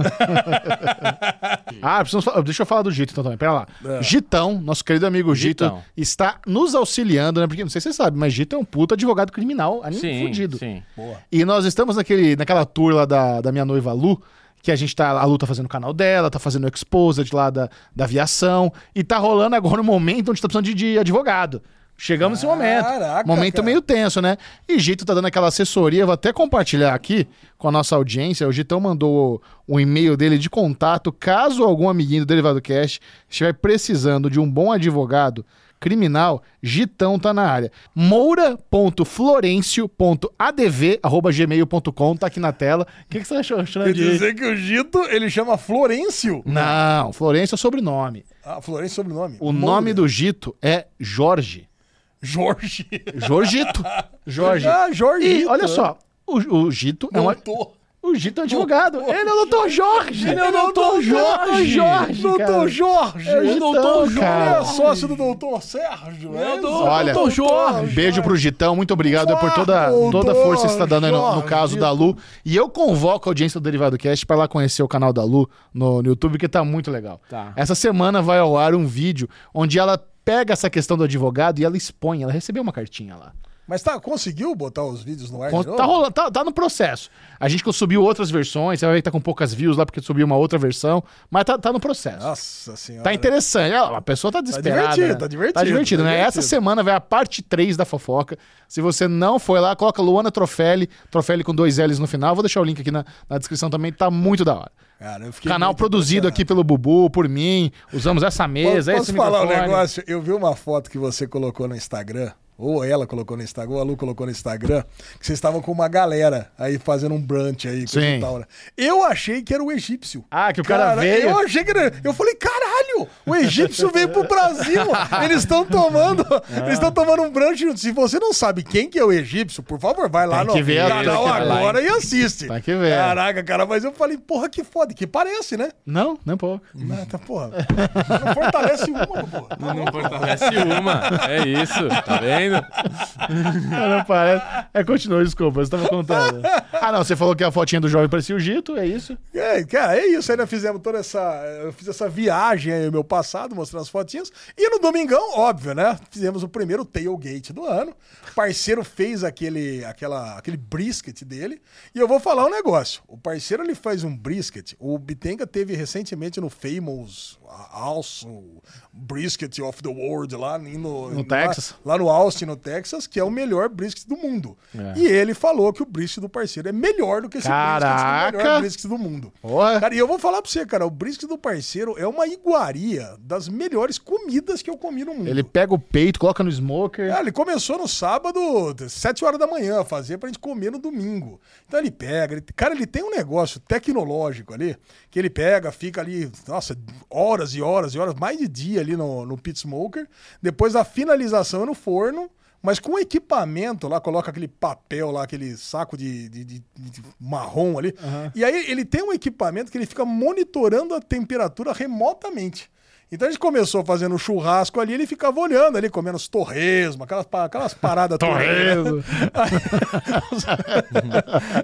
Ah, precisamos falar- deixa eu falar do Gito então também. Pera lá. É. Gitão, nosso querido amigo Gito, Gitão. está nos auxiliando, né? Porque não sei se você sabe, mas Gito é um puta advogado criminal, ali Sim, fudido. sim. E nós estamos naquele, naquela tour lá da, da minha noiva Lu, que a gente tá. A Lu tá fazendo o canal dela, tá fazendo o Exposed lá da, da aviação. E tá rolando agora um momento onde tá precisando de, de advogado. Chegamos nesse momento. Caraca, momento cara. meio tenso, né? E Gito tá dando aquela assessoria, vou até compartilhar aqui com a nossa audiência. O Gitão mandou o e-mail dele de contato, caso algum amiguinho do Derivado Cast estiver precisando de um bom advogado criminal, Gitão tá na área. moura.florencio.adv@gmail.com tá aqui na tela. O que, que você achou? Quer dizer que o Gito, ele chama Florencio. Não, Florencio é o sobrenome. Ah, Florencio é sobrenome. O Moura. nome do Gito é Jorge. Jorge. Jorgito. <laughs> Jorge. Ah, Jorge. E olha só, o, o Gito é um. O Gito é um advogado. Ele é o doutor Jorge. Ele é o doutor Jorge. Jorge, Doutor. Jorge. É o Gitão, doutor Jorge. cara. É sócio do doutor Sérgio. É isso? Olha, Doutor Jorge. Beijo pro Gitão, muito obrigado por toda, toda a força que você está dando aí no, caso da Lu. E eu convoco a audiência do Derivado Cast para lá conhecer o canal da Lu no, no YouTube, que tá muito legal. Tá. Essa semana vai ao ar um vídeo onde ela pega essa questão do advogado e ela expõe. Ela recebeu uma cartinha lá. Mas tá, conseguiu botar os vídeos no ar Con-? Tá, rolando, tá, tá no processo. A gente subiu outras versões, você vai ver que tá com poucas views lá porque subiu uma outra versão, mas tá, tá no processo. Nossa senhora. Tá interessante. A pessoa tá desesperada. divertido, né? tá divertido, Tá divertido, tá né? divertido. Essa semana vai a parte 3 da fofoca. Se você não foi lá, coloca Luana Trofelli, Trofelli com dois L's no final. Vou deixar o link aqui na, na descrição também, tá muito da hora. Cara, Canal produzido aqui pelo Bubu, por mim. Usamos essa mesa, Posso esse falar um microfone. negócio? Eu vi uma foto que você colocou no Instagram, ou ela colocou no Instagram, ou a Lu colocou no Instagram, que vocês estavam com uma galera aí fazendo um brunch aí. Sim. e tal, né? Eu achei que era o egípcio. Ah, que o cara veio? Eu achei que era. Eu falei, caralho, o egípcio veio pro Brasil. Eles estão tomando. Ah. <laughs> Eles estão tomando um brunch. Se você não sabe quem que é o egípcio, por favor, vai lá Tem no ver, canal ver agora e assiste. Tem que ver. Caraca, cara, mas eu falei, porra, que foda, que parece, né? Não, nem pouco. Ah, tá, porra. Não fortalece uma, porra. Não fortalece uma. É isso, tá vendo? <laughs> não parece. É, continua, desculpa, você tava contando. Ah, não, você falou que a fotinha do jovem parecia o Gito, é isso? É, cara, é isso. Ainda fizemos toda essa. Eu fiz essa viagem aí, meu passado, mostrando as fotinhas. E no domingão, óbvio, né? Fizemos o primeiro tailgate do ano. O parceiro fez aquele, aquela, aquele brisket dele. E eu vou falar um negócio. O parceiro ele faz um brisket. O Bitenga teve recentemente no Famous Also Brisket of the World lá no, No lá- Texas. Lá, no Austin, no Texas, que é o melhor brisket do mundo. É. E ele falou que o brisket do parceiro é melhor do que esse brisket Caraca! do melhor brisket do mundo. Porra. Cara, e eu vou falar pra você, cara, o brisket do parceiro é uma iguaria das melhores comidas que eu comi no mundo. Ele pega o peito, coloca no smoker. Ah, ele começou no sábado, 7 horas da manhã, a fazer pra gente comer no domingo. Então ele pega, ele- cara, ele tem um negócio tecnológico ali, que ele pega, fica ali, nossa, horas e horas e horas, mais de dia ali no, no pit smoker. Depois a finalização é no forno. Mas com equipamento lá, coloca aquele papel lá, aquele saco de, de- de- de marrom ali. E aí ele tem um equipamento que ele fica monitorando a temperatura remotamente. Então a gente começou fazendo churrasco ali, ele ficava olhando ali, comendo os torresmo, aquelas, aquelas paradas? <laughs> Torresmo. <laughs>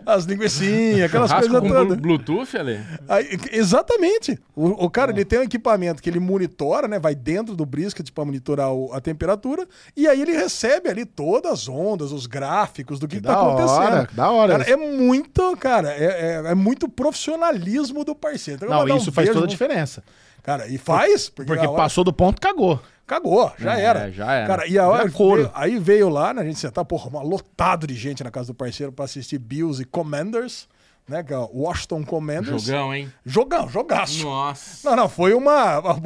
As linguiçinhas, aquelas Rasco coisas todas. blu- Bluetooth, Ale? Aí, exatamente. O, o cara ele tem um equipamento que ele monitora, né? Vai dentro do brisket para monitorar o- a temperatura e aí ele recebe ali todas as ondas, os gráficos do que, que tá da acontecendo. hora, da hora Cara, isso. é muito, cara, é, é- é muito profissionalismo do parceiro. Então, Não, mandar um isso faz beijo toda a diferença. Cara, e faz? Porque a hora- passou do ponto, cagou. Cagou, já É, era. já era. Cara, e a hora veio- aí veio lá, né, a gente sentar, porra, lotado de gente na casa do parceiro pra assistir Bills e Commanders, né, que é o Washington Commanders. Jogão, hein? Jogão, jogaço. Nossa. Não, não, foi uma. Ah,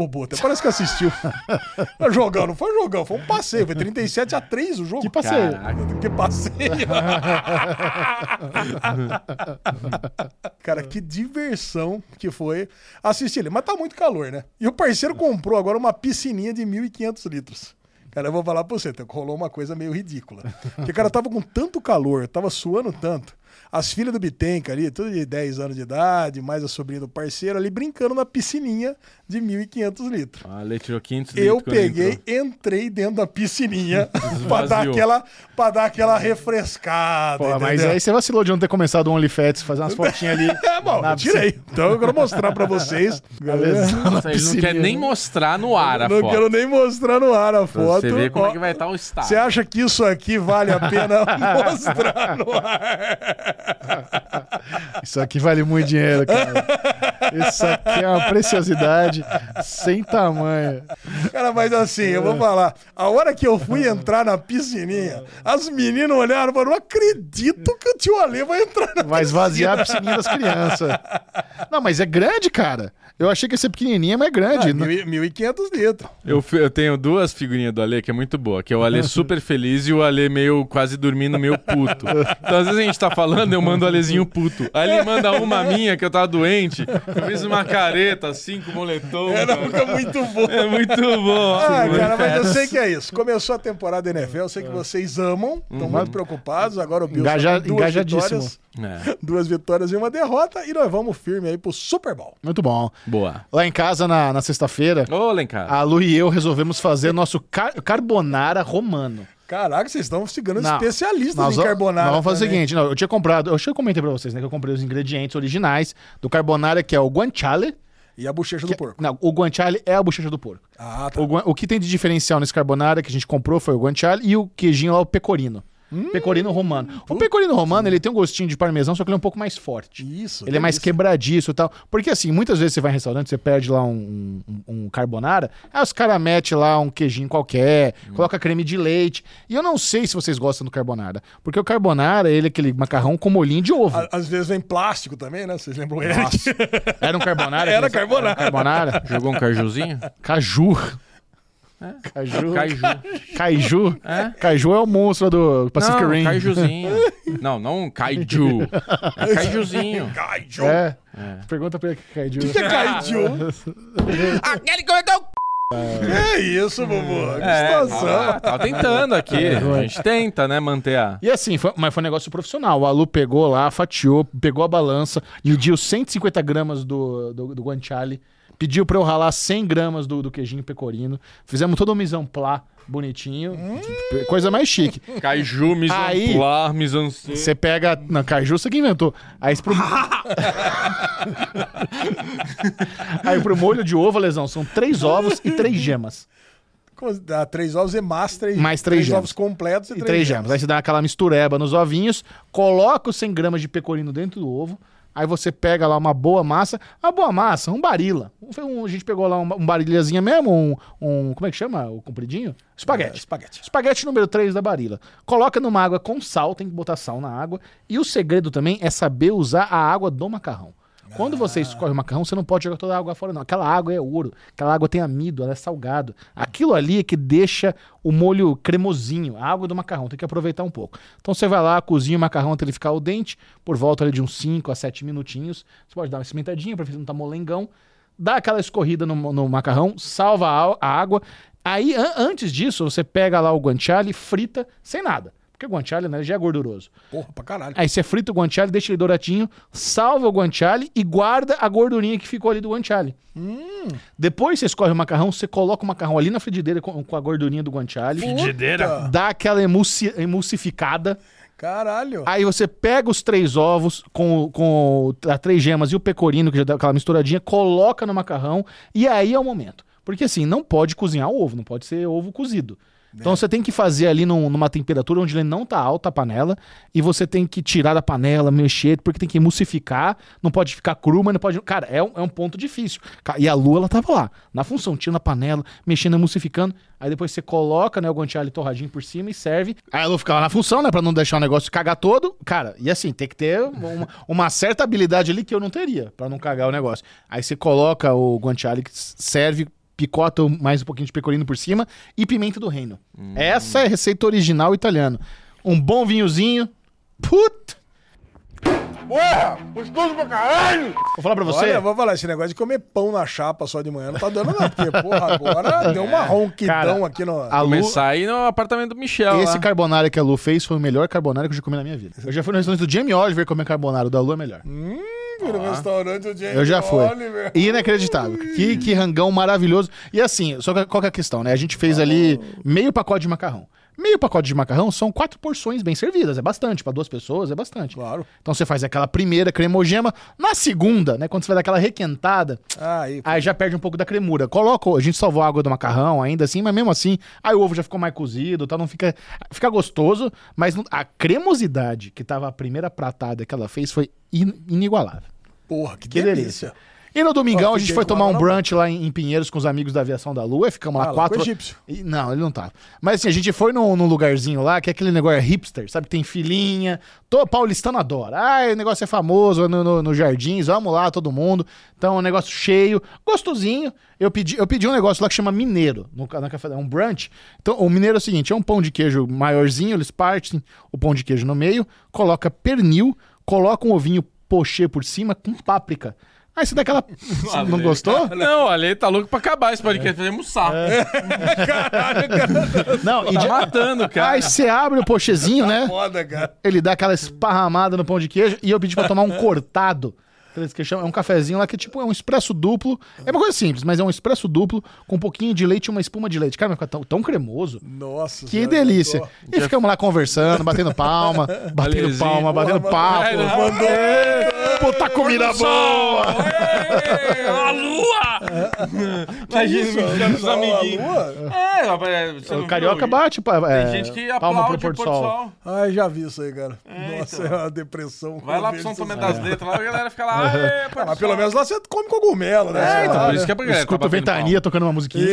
parece que assistiu. <laughs> Jogão, não foi jogão, foi um passeio. Foi 37 a 3 o jogo. Que passeio. Caraca. Que passeio. <laughs> Cara, que diversão que foi assistir ele. Mas tá muito calor, né? E o parceiro comprou agora uma piscininha de 1.500 litros. Cara, eu vou falar pra você, tá, rolou uma coisa meio ridícula. Porque, cara, tava com tanto calor, tava suando tanto. As filhas do Bitenca ali, tudo de 10 anos de idade, mais a sobrinha do parceiro ali, brincando na piscininha de 1.500 litros. A Ale tirou 500 Eu litros quando peguei, entrou. entrei dentro da piscininha <laughs> pra dar, aquela, pra dar aquela refrescada. Pô, mas aí você vacilou de não ter começado o OnlyFans, fazer umas fotinhas ali. <laughs> É, bom, na eu tirei. Então eu quero mostrar pra vocês. <laughs> Nossa, ele não quer nem mostrar no ar a Não foto. quero nem mostrar no ar a Pra foto. você ver como Ó, é que vai estar o estado. Você acha que isso aqui vale a pena mostrar no ar? <laughs> Isso aqui vale muito dinheiro, cara. Isso aqui é uma preciosidade sem tamanho. Cara, mas assim, eu vou falar. A hora que eu fui entrar na piscininha, as meninas olharam e falaram: não acredito que o tio Ale vai entrar na Vai esvaziar a piscininha das crianças. Não, mas é grande, cara. Eu achei que ia ser pequenininha, mas é grande. Ah, mil e- 1.500 litros. Eu, eu tenho duas figurinhas do Ale que é muito boa, que é o Ale <laughs> super feliz e o Ale meio quase dormindo, meio puto. Então, às vezes a gente tá falando, eu mando o Alezinho puto. Aí ele manda uma minha que eu tava doente, eu fiz uma careta assim com moletom. Era cara. fica muito bom. É muito bom. Ah, cara, mas eu sei que é isso. Começou a temporada da NFL, eu sei que vocês amam, estão muito preocupados. Agora o Bills Engaja- tá com duas engajadíssimo. vitórias, É, duas vitórias e uma derrota, e nós vamos firme aí pro Super Bowl. Muito bom. boa. Lá em casa, na, na sexta-feira, Ô, Lencar. a Lu e eu resolvemos fazer nosso car- carbonara romano. Caraca, vocês estão ficando Não, especialistas em carbonara. vamos fazer o também. seguinte, não, eu tinha comprado, eu acho que eu comentei pra vocês, né, que eu comprei os ingredientes originais do carbonara, que é o guanciale. E a bochecha do porco. Não, o guanciale é a bochecha do porco. Ah, tá. O, o que tem de diferencial nesse carbonara que a gente comprou foi o guanciale e o queijinho lá, o pecorino. Hum, pecorino romano. O pecorino romano, ele tem um gostinho de parmesão, só que ele é um pouco mais forte. Isso. Ele é mais delícia. quebradiço e tal. Porque assim, muitas vezes você vai em restaurante, você perde lá um, um, um carbonara, aí os caras metem lá um queijinho qualquer, Hum. coloca creme de leite. E eu não sei se vocês gostam do carbonara. Porque o carbonara, ele é aquele macarrão com molhinho de ovo. Á- Às vezes vem plástico também, né? Vocês lembram? Nossa. Era um carbonara? <laughs> Era carbonara. Carbonara? Jogou um cajuzinho? Caju. Caju. Caju. Kaiju. É? Kaiju é o monstro do Pacific Não, Rim. caijuzinho. <laughs> Não, não um kaiju. É caijuzinho. Kaiju. É. Pergunta pra ele que é Kaiju. <laughs> Que kaiju? Aquele que meteu É isso, Bubu. Que É, situação. tava, tava tentando aqui. A gente tenta, né, manter a... E assim, foi, mas foi um negócio profissional. O Alu pegou lá, fatiou, pegou a balança, mediu 150 gramas do, do, do guanciale, pediu pra eu ralar 100 gramas do, do queijinho pecorino. Fizemos todo o mise en place bonitinho. Coisa mais chique. Caju, mise Aí- mise. Você pega. Não, caju você que inventou. Aí pro... <laughs> Aí pro molho de ovo, lesão, são três ovos e três gemas. Dá três ovos e mais três, Mais três gemas. ovos completos e, E três gemas. Aí você dá aquela mistureba nos ovinhos, coloca os 100 gramas de pecorino dentro do ovo. Aí você pega lá uma boa massa, uma boa massa, um barila. Um- a gente pegou lá um, um barilhazinha mesmo, um, um- Como é que chama? O compridinho? Espaguete. É, espaguete. Espaguete número 3 da barila. Coloca numa água com sal, tem que botar sal na água. E o segredo também é saber usar a água do macarrão. Quando Ah. você escorre o macarrão, você não pode jogar toda a água fora, não. Aquela água é ouro. Aquela água tem amido, ela é salgado. Aquilo ali é que deixa o molho cremosinho, a água do macarrão. Tem que aproveitar um pouco. Então você vai lá, cozinha o macarrão até ele ficar al dente, por volta ali de uns 5 a 7 minutinhos. Você pode dar uma cimentadinha pra ver se não tá molengão. Dá aquela escorrida no, no macarrão, salva a, a água. Aí, an- antes disso, você pega lá o guanciale, frita sem nada. Porque o guanciale né, já é gorduroso. Porra, pra caralho. Aí você frita o guanciale, deixa ele douradinho, salva o guanciale e guarda a gordurinha que ficou ali do guanciale. Depois você escorre o macarrão, você coloca o macarrão ali na frigideira com, com a gordurinha do guanciale. Puta, Dá aquela emulsi- emulsificada. Caralho. Aí você pega os três ovos com, com as três gemas e o pecorino, que já dá aquela misturadinha, coloca no macarrão e aí é o momento. Porque assim, não pode cozinhar o ovo, não pode ser ovo cozido. Então você tem que fazer ali num- numa temperatura onde ele não tá alta a panela e você tem que tirar da panela, mexer, porque tem que emulsificar, não pode ficar cru, mas não pode... Cara, é um, é um ponto difícil. E a lua, ela tava lá, na função, tira na panela, mexendo, emulsificando, aí depois você coloca, né, o guanciale torradinho por cima e serve. Aí a lua fica lá na função, né, pra não deixar o negócio cagar todo. Cara, e assim, tem que ter uma, uma certa habilidade ali que eu não teria, pra não cagar o negócio. Aí você coloca o guanciale que serve picota mais um pouquinho de pecorino por cima e pimenta do reino. Essa é a receita original italiana. Um bom vinhozinho. Puta! Porra, gostoso pra caralho! Vou falar pra você. Olha, vou falar, esse negócio de comer pão na chapa só de manhã não tá dando não, porque, porra, agora <laughs> deu uma ronquidão Cara, aqui no... a Lu, Começar aí no apartamento do Michel. esse lá. carbonara que a Lu fez foi o melhor carbonara que eu já comi na minha vida. Eu já fui no restaurante do Jamie Oliver comer carbonara, o da Lu é melhor. No restaurante do James Eu já fui. Oliver. Inacreditável. Que, que rangão maravilhoso. E assim, só que qual que é a questão, né? A gente fez ali meio pacote de macarrão. Meio pacote de macarrão são quatro porções bem servidas. É bastante. Pra duas pessoas é bastante. Claro. Então você faz aquela primeira cremogema. Na segunda, né? Quando você vai dar aquela requentada, aí, aí já perde um pouco da cremura. Coloca, a gente salvou a água do macarrão ainda assim, mas mesmo assim, aí o ovo já ficou mais cozido, tá? Não fica, fica gostoso, mas a cremosidade que tava a primeira pratada que ela fez foi in- inigualável. porra, que, Que delícia. delícia. E no domingão Ó, a gente foi tomar um brunch lá em, em Pinheiros com os amigos da Aviação da Lua, ficamos lá Ah, lá quatro. o egípcio. E- não, ele não tava. Mas assim, a gente foi num, num lugarzinho lá, que é aquele negócio hipster, sabe? Tem filinha. Todo paulistano adora. Ah, o negócio é famoso no, no, no Jardins, vamos lá, todo mundo. Então, um negócio cheio, gostosinho. Eu pedi, eu pedi um negócio lá que chama mineiro, no, na café, é um brunch. Então, o mineiro é o seguinte: é um pão de queijo maiorzinho, eles partem o pão de queijo no meio, coloca pernil, coloca um ovinho pochê por cima com páprica. Aí <laughs> você dá aquela. não gostou? Não, o Ale tá louco pra acabar esse podcast. Fazer <laughs> almoçar. Não, e Tá de... matando, cara. Aí você abre o pochezinho, né? Foda, cara. Ele dá aquela esparramada no pão de queijo e eu pedi pra tomar um cortado. Que chamam, é um cafezinho lá que tipo é um expresso duplo. É uma coisa simples, mas é um expresso duplo com um pouquinho de leite e uma espuma de leite. Cara, vai ficar tão, tão cremoso. Nossa Que delícia. eu E ficamos lá conversando, batendo palma, <laughs> batendo palma, batendo papo. É, não. É, Puta comida boa! Ê, A lua! Imagina, me chama os amiguinhos. É, rapaz, você não O carioca viu? bate pa- Tem é, gente que palma aplaude pro o Porto Porto Sol. Sol. Ai, já vi isso aí, cara. É, Nossa, então. é uma depressão. Vai lá pro São Tomé das Letras, lá a galera fica lá. <laughs> "Ê, Ah, Porto mas pelo Sol." menos lá você come cogumelo, né? É, então, lá, por isso né? que é pra galera. Escuta o Ventania tocando uma musiquinha.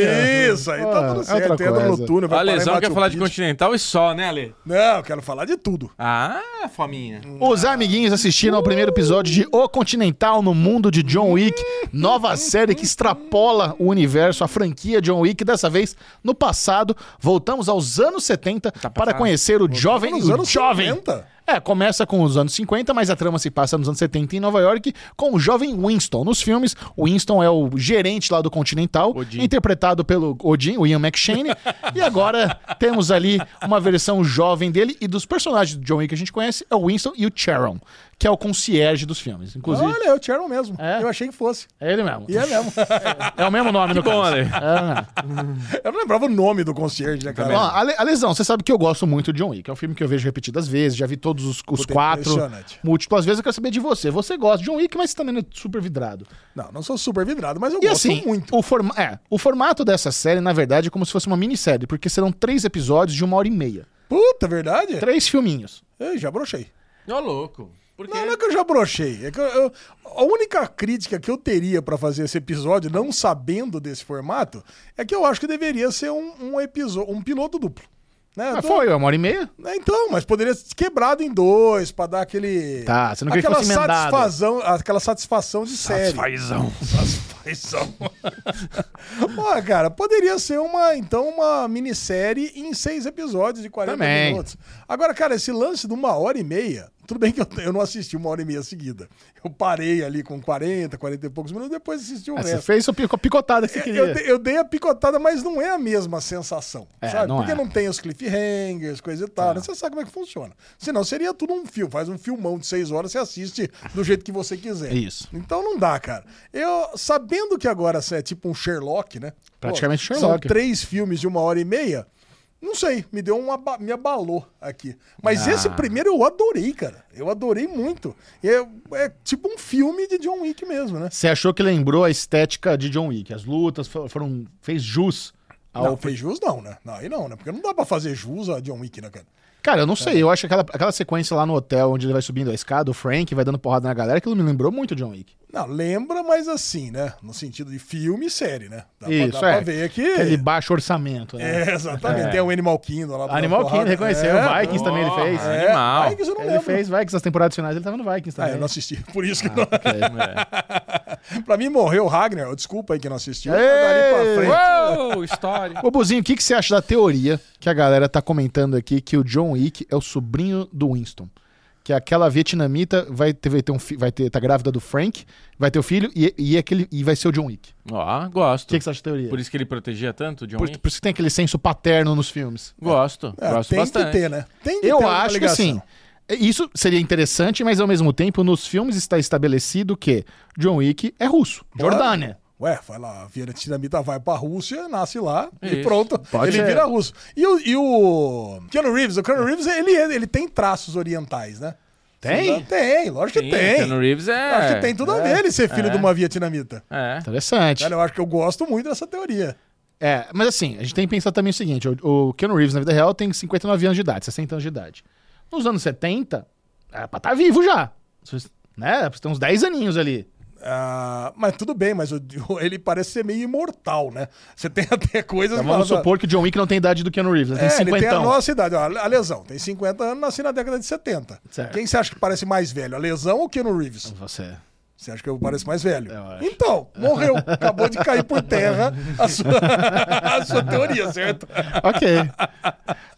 Isso, aí tá Ah, tudo é certo. outra Entra no túnel, vai A parar em lesão quer Machu falar de Picchu. Continental e só, né, Ale? Não, eu quero falar de tudo. Ah, fominha. Os amiguinhos assistiram ao primeiro episódio de O Continental no mundo de John Wick, nova série que extrapola o universo, a franquia John Wick. Dessa vez, no passado, voltamos aos anos 70 para conhecer o jovem. nos o anos jovem. 50? É, começa com os anos 50, mas a trama se passa nos anos 70 em Nova York, com o jovem Winston. Nos filmes, o Winston é o gerente lá do Continental, Odin. interpretado pelo Odin, o Ian McShane. e agora temos ali uma versão jovem dele e dos personagens do John Wick que a gente conhece, é o Winston e o Charon, que é o concierge dos filmes. Inclusive, Olha, é o Sharon mesmo. É? Eu achei que fosse. é ele mesmo. E é mesmo. É o mesmo nome no bom, caso. É, eu não lembrava o nome do concierge, né, cara? Ó, a, Le- a Lesão, você sabe que eu gosto muito de John Wick. É um filme que eu vejo repetidas vezes, já vi todos os, os quatro impressionante. múltiplas vezes. Eu quero saber de você. Você gosta de John Wick, mas você também não é super vidrado. Não, não sou super vidrado, mas eu E gosto assim, muito. O, forma é, o formato dessa série, na verdade, é como se fosse uma minissérie, porque serão três episódios de uma hora e meia. Puta, verdade? Três filminhos. Eu já brochei. Ô, louco. Por quê? Não, não é que eu já brochei. É que eu- eu- a única crítica que eu teria pra fazer esse episódio, não sabendo desse formato, é que eu acho que deveria ser um, um episódio, um piloto duplo. Né? Mas tô- foi, uma hora e meia? É, Então, mas poderia ser quebrado em dois pra dar aquele. Tá, você não que aquela emendado. satisfação, aquela satisfação de série. Satisfação. Satisfação. <laughs> Pô, cara, poderia ser uma, então, uma minissérie em seis episódios de 40 Também. minutos. Agora, cara, esse lance de uma hora e meia, tudo bem que eu, eu não assisti uma hora e meia seguida. Eu parei ali com 40, 40 e poucos minutos, depois assisti o É, você resto. fez a pico- picotada que você Eu, queria. de- eu dei a picotada, mas não é a mesma sensação, É, sabe? não Porque é. não tem os cliffhangers, coisa e tal, né? Você sabe como é que funciona. Senão seria tudo um filme, faz um filmão de seis horas, você assiste do jeito que você quiser. Isso. Então não dá, cara. Eu, sabendo que agora é tipo um Sherlock, né? Praticamente São Sherlock. três filmes de uma hora e meia, não sei, me deu uma, me abalou aqui. Mas Ah. esse primeiro eu adorei, cara. Eu adorei muito. É, é tipo um filme de John Wick mesmo, né? Você achou que lembrou a estética de John Wick? As lutas fo- foram. fez jus Não, fez jus não, né? Não, aí não, né? Porque não dá pra fazer jus a John Wick, né, cara? Cara, eu não sei, eu acho que aquela, aquela sequência lá no hotel onde ele vai subindo a escada, o Frank vai dando porrada na galera, aquilo me lembrou muito John Wick. Não, lembra, mas assim, né? No sentido de filme e série, né? Dá, Isso, pra, dá é. pra ver que... Aquele baixo orçamento, né? É, exatamente. Tem o Animal Kingdom lá. Animal porrada. Kingdom, reconheceu. É, Vikings também ele fez. É, Animal. Vikings eu não Ele lembro. fez Vikings, nas temporadas finais ele tava no Vikings Ah, também. eu não assisti. <laughs> Por isso que não... É. <laughs> pra mim morreu o Ragnar. Desculpa aí que não assistiu. Dali pra frente... Uou, história. Ô, Buzinho, o que, que você acha da teoria que a galera tá comentando aqui que o John Wick é o sobrinho do Winston? Que aquela vietnamita vai ter, vai ter um vai ter, tá grávida do Frank, vai ter o filho e, e, aquele, e vai ser o John Wick. O Ó, gosto. que, que você acha da teoria? Por isso que ele protegia tanto o John Por, Wick? por isso que tem aquele senso paterno nos filmes. Gosto. É, gosto tem bastante. que ter, né? Tem que Eu ter acho que assim. Isso seria interessante, mas ao mesmo tempo, nos filmes está estabelecido que John Wick é russo. Jordânia. Ué, vai lá, a vietnamita vai pra Rússia, nasce lá e Isso. pronto. Pode ele ser. vira russo. E o, e o Keanu Reeves, o Keanu Reeves, ele, ele tem traços orientais, né? Tem? Tem, lógico que tem. Keanu Reeves é... Acho que tem tudo a ver ele ser filho É. de uma vietnamita. É. Interessante. Cara, eu acho que eu gosto muito dessa teoria. É, mas assim, a gente tem que pensar também o seguinte: o, o Keanu Reeves na vida real tem 59 anos de idade, 60 anos de idade. Nos anos 70, era pra estar vivo já. Né? Pra ter uns 10 aninhos ali. Ah, mas tudo bem, mas o- <laughs> ele parece ser meio imortal, né? Você tem <laughs> até coisas... Então vamos supor que o John Wick não tem idade do Keanu Reeves, ele tem É, ele 50. tem a nossa idade. A lesão tem 50 anos, nasci na década de 70. Certo. Quem você acha que parece mais velho, a lesão ou o Keanu Reeves? Você. Você acha que eu pareço mais velho? Então, morreu. Acabou de cair por terra a sua, a sua teoria, certo? Ok.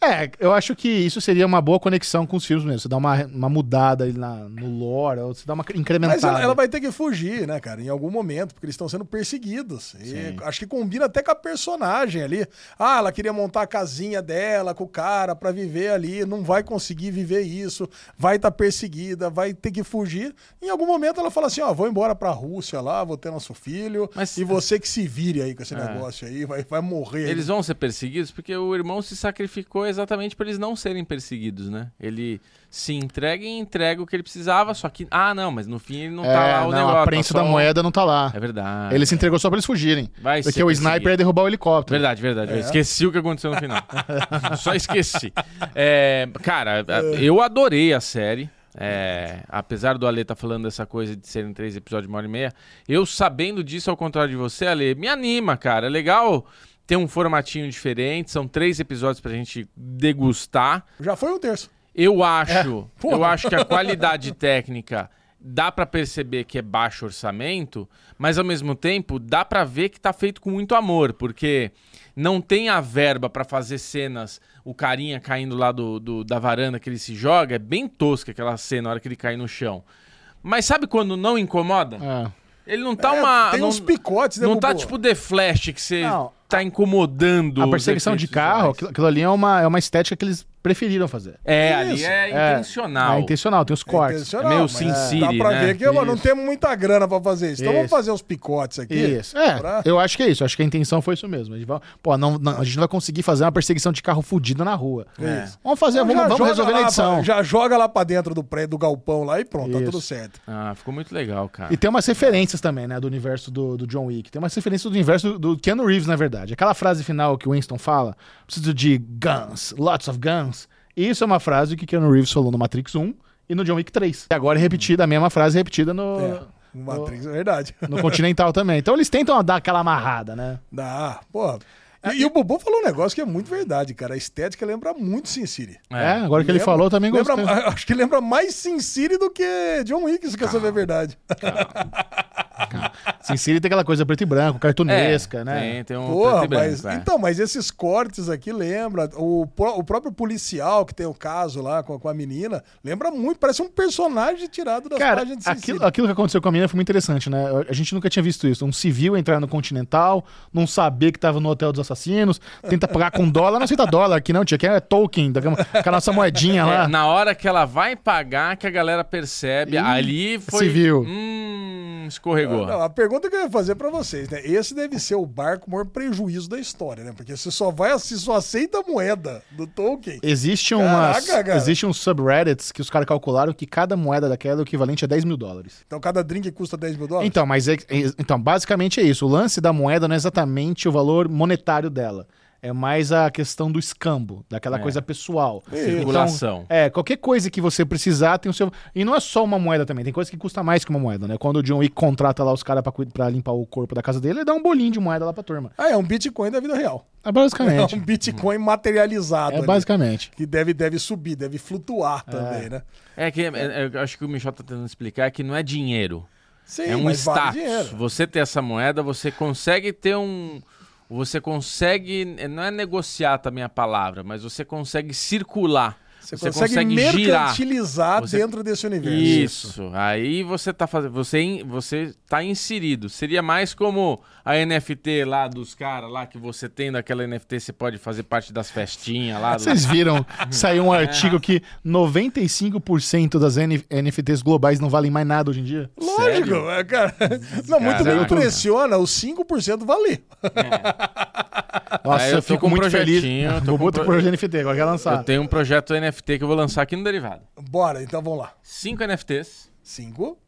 É, eu acho que isso seria uma boa conexão com os filmes mesmo. Você dá uma, uma mudada na, no lore, ou você dá uma incrementada. Mas ela, ela vai ter que fugir, né, cara, em algum momento, porque eles estão sendo perseguidos. E acho que combina até com a personagem ali. Ah, ela queria montar a casinha dela com o cara pra viver ali, não vai conseguir viver isso, vai estar perseguida, vai ter que fugir. Em algum momento ela fala assim: ó, vou embora pra Rússia lá, vou ter nosso filho, Mas- e você que se vire aí com esse negócio aí, vai, vai morrer. aí. Eles vão ser perseguidos porque o irmão se sacrificou exatamente para eles não serem perseguidos, né? Ele se entrega e entrega o que ele precisava, só que. Ah, não, mas no fim ele não É, tá lá o não, negócio. a prensa tá da moeda não tá lá. É verdade. Ele se entregou só pra eles fugirem. Vai porque o sniper ia derrubar o helicóptero. Verdade, verdade. Eu esqueci o que aconteceu no final. <laughs> Só esqueci. É, cara, eu adorei a série. É, apesar do Ale estar falando dessa coisa de serem três episódios de uma hora e meia, eu sabendo disso, ao contrário de você, Ale, me anima, cara. É legal ter um formatinho diferente. São três episódios pra gente degustar. Já foi um terço. Eu acho, porra. eu acho que a qualidade <laughs> técnica dá pra perceber que é baixo orçamento, mas ao mesmo tempo dá pra ver que tá feito com muito amor, porque não tem a verba pra fazer cenas, o carinha caindo lá do, do- da varanda que ele se joga, é bem tosca aquela cena na hora que ele cai no chão. Mas sabe quando não incomoda? É. Ele não tá É, uma. tem não, uns picotes, né, Não tá tipo The Flash que você Não, tá incomodando. A perseguição de carro, aquilo, aquilo ali é uma, é uma estética que eles preferiram fazer. É, ali Isso. é, É, intencional. É intencional, tem os cortes. Intencional, É meio Sin Dá City, pra né? ver que ó, não Isso. temos muita grana pra fazer isso. Então vamos Isso. fazer uns picotes aqui. Isso. É, pra- eu acho que é isso. Acho que a intenção foi isso mesmo. A gente, vai, pô, não, não- a gente não vai conseguir fazer uma perseguição de carro fudido na rua. Isso. Vamos fazer, Então vamos, já vamos joga resolver lá na edição. pra- já joga lá pra dentro do prédio do galpão lá e pronto, tá Isso. tudo certo. Ah, ficou muito legal, cara. E tem umas referências também, né, do universo do, do John Wick. Tem umas referências do universo do, do Keanu Reeves, na verdade. Aquela frase final que o Winston fala, preciso de guns, lots of guns. Isso é uma frase que Keanu Reeves falou no Matrix 1 e no John Wick 3. E agora é repetida, a mesma frase repetida no, É, Matrix é verdade. no Continental também. Então eles tentam dar aquela amarrada, né? Dá, pô. E, e o Bubu falou um negócio que é muito verdade, cara. A estética lembra muito Sin City. É, agora que ele Lembra- falou, eu também lembra- gostei. <laughs> Acho que lembra mais Sin City do que John Wick, se quer saber a verdade. Sin City tem aquela coisa preto e branco, cartunesca, né? Tem, tem um Porra, preto e branco, mas, é. então, mas esses cortes aqui lembra o, o próprio policial que tem o caso lá com, a- com a menina, lembra muito, parece um personagem tirado das Cara, páginas de Sin aquilo, City. aquilo que aconteceu com a menina foi muito interessante, né? A gente nunca tinha visto isso. Um civil entrar no Continental, não saber que tava no Hotel dos Assassinos, tenta pagar com dólar, não aceita dólar aqui não, tia, que é token, da- com a nossa moedinha É, lá. na hora que ela vai pagar, que a galera percebe, Ih, ali foi... civil. Hum, escorregou. Não, a pergunta que eu ia fazer pra vocês, né? Esse deve ser o barco com o maior prejuízo da história, né? Porque você só vai, você só aceita a moeda do Tolkien. Existe umas, Caraca, cara. existe uns subreddits que os caras calcularam que cada moeda daquela é o equivalente a 10 mil dólares. Então cada drink custa 10 mil dólares? Então, mas é- é- então, basicamente é isso. O lance da moeda não é exatamente o valor monetário dela. É mais a questão do escambo, daquela É. coisa pessoal. Circulação. Então, é, qualquer coisa que você precisar tem o seu. E não é só uma moeda também, tem coisa que custa mais que uma moeda, né? Quando o John Wick contrata lá os caras pra, pra limpar o corpo da casa dele, ele dá um bolinho de moeda lá pra turma. Ah, é um Bitcoin da vida real. É <laughs> É basicamente. um Bitcoin materializado. É ali, basicamente. Que deve, deve subir, deve flutuar também, né? É que é- é- eu acho que o Michel tá tentando explicar que não é dinheiro. Sim, é um mas vale status. dinheiro. você ter essa moeda, você consegue ter um. Você consegue. Não é negociar também a palavra, mas você consegue circular. Você, Você consegue, consegue girar. mercantilizar Você- dentro desse universo. Isso. Aí você tá fazendo. Você, in- você tá inserido. Seria mais como a NFT lá dos caras lá que você tem daquela NFT, você pode fazer parte das festinhas lá. do- Vocês viram, <laughs> saiu um artigo que 95% das N- NFTs globais não valem mais nada hoje em dia? Lógico, é, cara. Não, muito me Caralho. impressiona os 5% valer. Nossa, Aí eu, eu tô fico com um muito feliz. projetinho, eu tô Vou com botar um pro- projeto NFT, agora quer lançar. Eu tenho um projeto NFT que eu vou lançar aqui no Derivado. Bora, então vamos lá. Cinco NFTs. 5.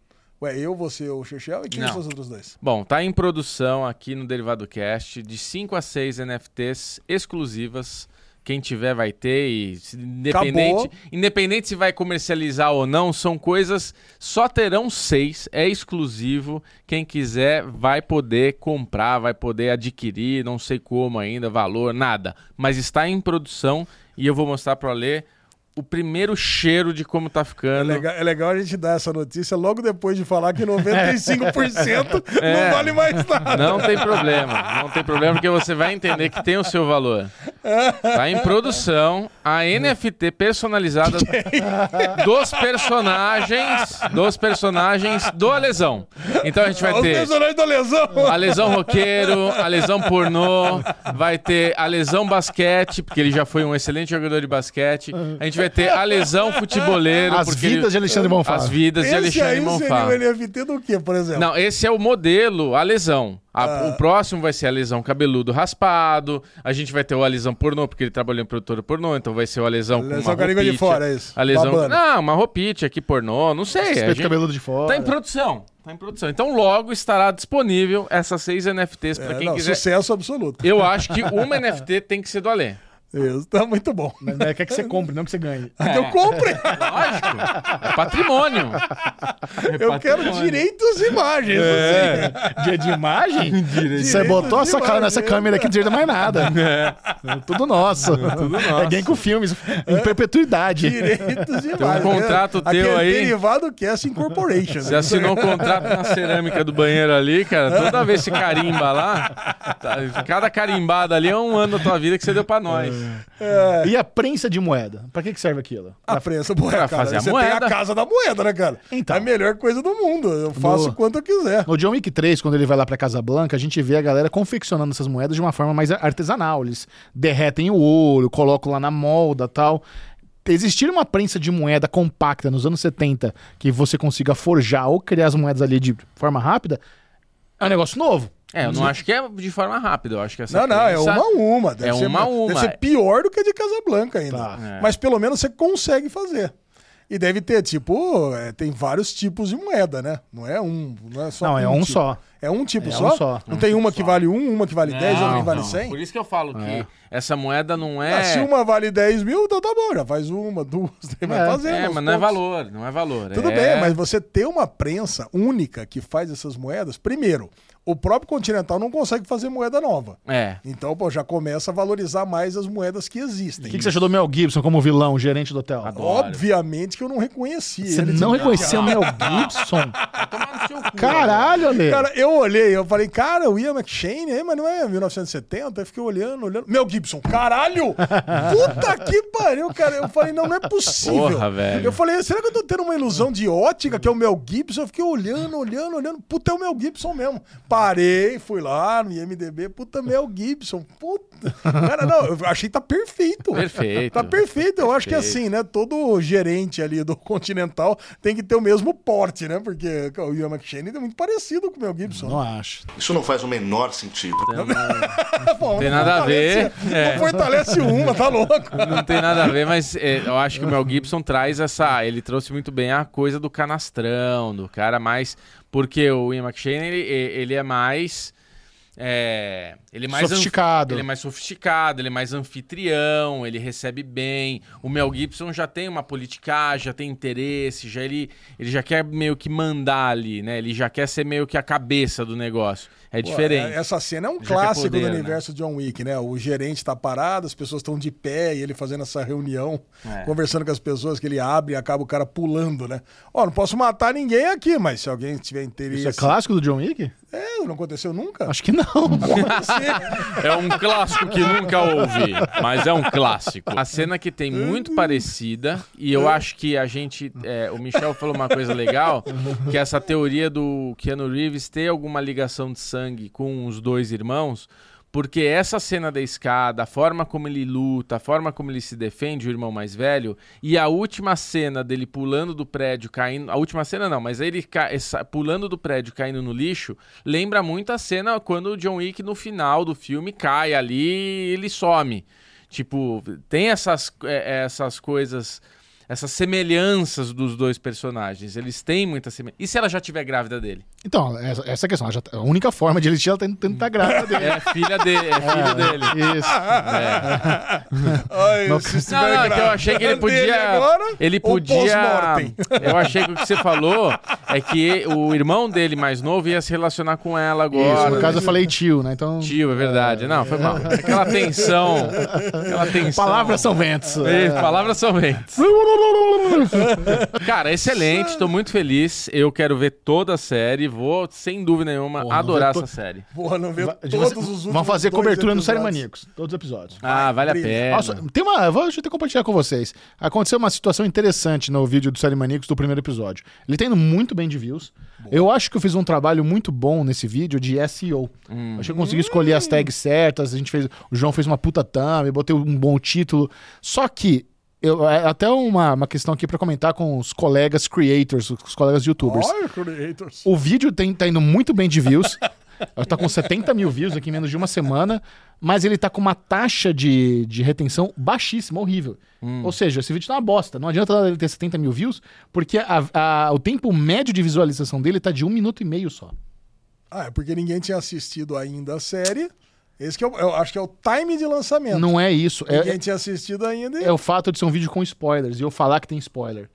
Ué, eu, você, o Chechel e quem Não. são os outros dois? Bom, tá em produção aqui no Derivado Cast de 5 a 6 NFTs exclusivas. Quem tiver vai ter e se- independente, Acabou. independente se vai comercializar ou não, são coisas só terão seis, é exclusivo. Quem quiser vai poder comprar, vai poder adquirir, não sei como ainda, valor, nada, mas está em produção e eu vou mostrar para ler o primeiro cheiro de como tá É ficando. legal, é legal a gente dar essa notícia logo depois de falar que 95% <laughs> É. não vale mais nada. Não tem problema, não tem problema, porque você vai entender que tem o seu valor. Tá em produção a NFT personalizada <laughs> dos personagens, dos personagens do Alesão. Então a gente vai Os ter personagens da lesão. a lesão roqueiro, a lesão pornô, vai ter a lesão basquete, porque ele já foi um excelente jogador de basquete. A gente vai ter a lesão futeboleiro, As vidas ele- de Alexandre Bonfá. As vidas de Esse Alexandre aí Monfá. seria o NFT do quê, por exemplo? Não, esse é o modelo, a lesão. A- Ah. O próximo vai ser a lesão cabeludo raspado. A gente vai ter o a lesão pornô, porque ele trabalhou em produtora pornô, então vai ser o a lesão com Lesão uma com língua de roupite. fora, é isso. A lesão... Não, uma roupite aqui pornô, não sei. a Respeito gente- cabeludo de fora. Tá em produção. Tá em produção. Então logo estará disponível essas seis NFTs pra É, quem não, quiser. Sucesso absoluto. Eu acho que uma NFT tem que ser do Alê. Isso, tá muito bom. Mas mas quer que você compre, não que você ganhe. Então compre. <laughs> Lógico. É patrimônio. É Eu quero patrimônio. direitos de imagens. assim. Dia de imagem? <laughs> Você Direitos botou de essa cara imagem. nessa câmera aqui, não direito mais nada. <laughs> É. Tudo nosso. É game com filmes. Em perpetuidade. Direitos de Tem um imagem. contrato teu é aí. Derivado Cast Incorporation. Você assinou um contrato na cerâmica do banheiro ali, cara. Toda vez que carimba lá, tá- cada carimbada ali é um ano da tua vida que você deu pra nós. E a prensa de moeda? Pra que, que serve aquilo? A prensa moeda, Pra cara. fazer a Você moeda. tem a casa da moeda, né, cara? Então. É a melhor coisa do mundo. Eu faço No- quanto eu quiser. No John Wick 3, quando ele vai lá pra Casa Blanca, a gente vê a galera confeccionando essas moedas de uma forma mais artesanal. Eles derretem o ouro, colocam lá na molda tal. Existir uma prensa de moeda compacta nos anos 70 que você consiga forjar ou criar as moedas ali de forma rápida é um negócio novo. É, eu não acho que é de forma rápida. Eu acho que essa Não, não, é uma a uma. Deve É ser, uma a uma. Deve ser pior do que a de Casablanca ainda. Tá. É. Mas pelo menos você consegue fazer. E deve ter, tipo, é, tem vários tipos de moeda, né? Não é um, não é só Não, é um tipo. só. É um tipo É só? um só. Não tem uma que vale um, uma que vale 10, outra que vale não. 100? Por isso que eu falo que essa moeda não é. Ah, se uma vale 10 mil, então tá bom, já faz uma, <laughs> duas, vai É. fazendo. É, aos mas não é poucos. valor, não é valor. Tudo é... bem, mas você ter uma prensa única que faz essas moedas, primeiro, o próprio Continental não consegue fazer moeda nova. É. Então, pô, já começa a valorizar mais as moedas que O existem. que, que você achou do Mel Gibson como vilão, gerente do hotel? Adoro. Obviamente que eu não reconheci Você ele. não reconheceu o Mel <laughs> Gibson? Caralho, Ale. Cara, eu olhei, eu falei, cara, o Ian McShane, aí, mas não é 1970? Eu fiquei olhando, olhando. Mel Gibson, caralho! Puta que pariu, cara. Eu falei, não, não é possível. Porra, velho. Eu falei, será que eu tô tendo uma ilusão de ótica, que é o Mel Gibson? Eu fiquei olhando, olhando, olhando. Puta, é o Mel Gibson mesmo. Parei, fui lá no IMDB, puta, Mel Gibson. Puta. Cara, não, eu achei que tá perfeito. Perfeito. Tá perfeito. Eu acho que Perfeito. assim, né? Todo gerente ali do Continental tem que ter o mesmo porte, né? Porque o Ian McShane é muito parecido com o Mel Gibson. Não acho. Isso não faz o menor sentido. Pô, Tem não <laughs> nada a ver, é. Não fortalece uma, tá louco? Não tem nada a ver, mas é, eu acho que o Mel Gibson traz essa. Ele trouxe muito bem a coisa do canastrão, do cara mais. Porque o Ian McShane, ele, ele é mais. é, ele é mais Sofisticado. Ele é mais sofisticado, ele é mais anfitrião, ele recebe bem. O Mel Gibson já tem uma politicagem, já tem interesse, já ele, ele já quer meio que mandar ali, né? Ele já quer ser meio que a cabeça do negócio. É Pô, diferente. é- Essa cena é um é clássico poder, do né? universo John Wick, né? O gerente tá parado, as pessoas estão de pé e ele fazendo essa reunião, É. conversando com as pessoas que ele abre e acaba o cara pulando, né? Ó, não posso matar ninguém aqui, mas se alguém tiver interesse. Isso é clássico do John Wick? É, não aconteceu nunca? Acho que não. <laughs> É um clássico que nunca ouvi, mas é um clássico. A cena que tem muito parecida, e eu acho que a gente. é, o Michel falou uma coisa legal, que é essa teoria do Keanu Reeves ter alguma ligação de sangue com os dois irmãos. Porque essa cena da escada, a forma como ele luta, a forma como ele se defende, o irmão mais velho, e a última cena dele pulando do prédio, caindo. A última cena não, mas ele ca- pulando do prédio, caindo no lixo, lembra muito a cena quando o John Wick no final do filme cai ali e ele some. Tipo, tem essas, é, essas coisas, essas semelhanças dos dois personagens. Eles têm muita semelhança. E se ela já tiver grávida dele? Então, essa, essa é a questão. Já tá- a única forma de ele tirar ela tá tendo estar grávida dele. É filha dele, é filho dele. Isso. <laughs> Não- se estiver Não, não, é que eu achei que ele podia. agora, ele podia. Eu achei que o que você falou é que o irmão dele mais novo ia se relacionar com ela agora. Isso. No caso, eu falei tio, né? Então. Tio, é verdade. Não, foi mal. Aquela tensão. Aquela tensão. Palavras são ventos. Isso, palavras são ventos. <laughs> <laughs> Cara, excelente, tô muito feliz. Eu quero ver toda a série. Vou, sem dúvida nenhuma, Porra, adorar essa série. Porra, não vê Va- todos os últimos Vamos fazer cobertura no Série episódios. Maníacos. Todos os episódios. Ah, vale a pena. Nossa, tem uma. eu Vou deixa eu até compartilhar com vocês. Aconteceu uma situação interessante no vídeo do Série Maníacos do primeiro episódio. Ele tá indo muito bem de views. Eu acho que eu fiz um trabalho muito bom nesse vídeo de SEO. Acho que eu consegui escolher as tags certas. A gente fez. O João fez uma puta thumb, botei um bom título. Só que. Eu, é até uma, uma questão aqui pra comentar com os colegas creators, os colegas youtubers. Olha, creators. O vídeo tem, tá indo muito bem de views. <laughs> Tá com 70 mil views aqui em menos de uma semana, mas ele tá com uma taxa de, de retenção baixíssima, horrível. Ou seja, esse vídeo tá uma bosta. Não adianta ele ter 70 mil views, porque a- a- o tempo médio de visualização dele tá de um minuto e meio só. Ah, é porque ninguém tinha assistido ainda a série. Esse que eu, eu acho que é o time de lançamento. Não é isso. É, Ninguém tinha assistido ainda. e- é o fato de ser um vídeo com spoilers e eu falar que tem spoiler.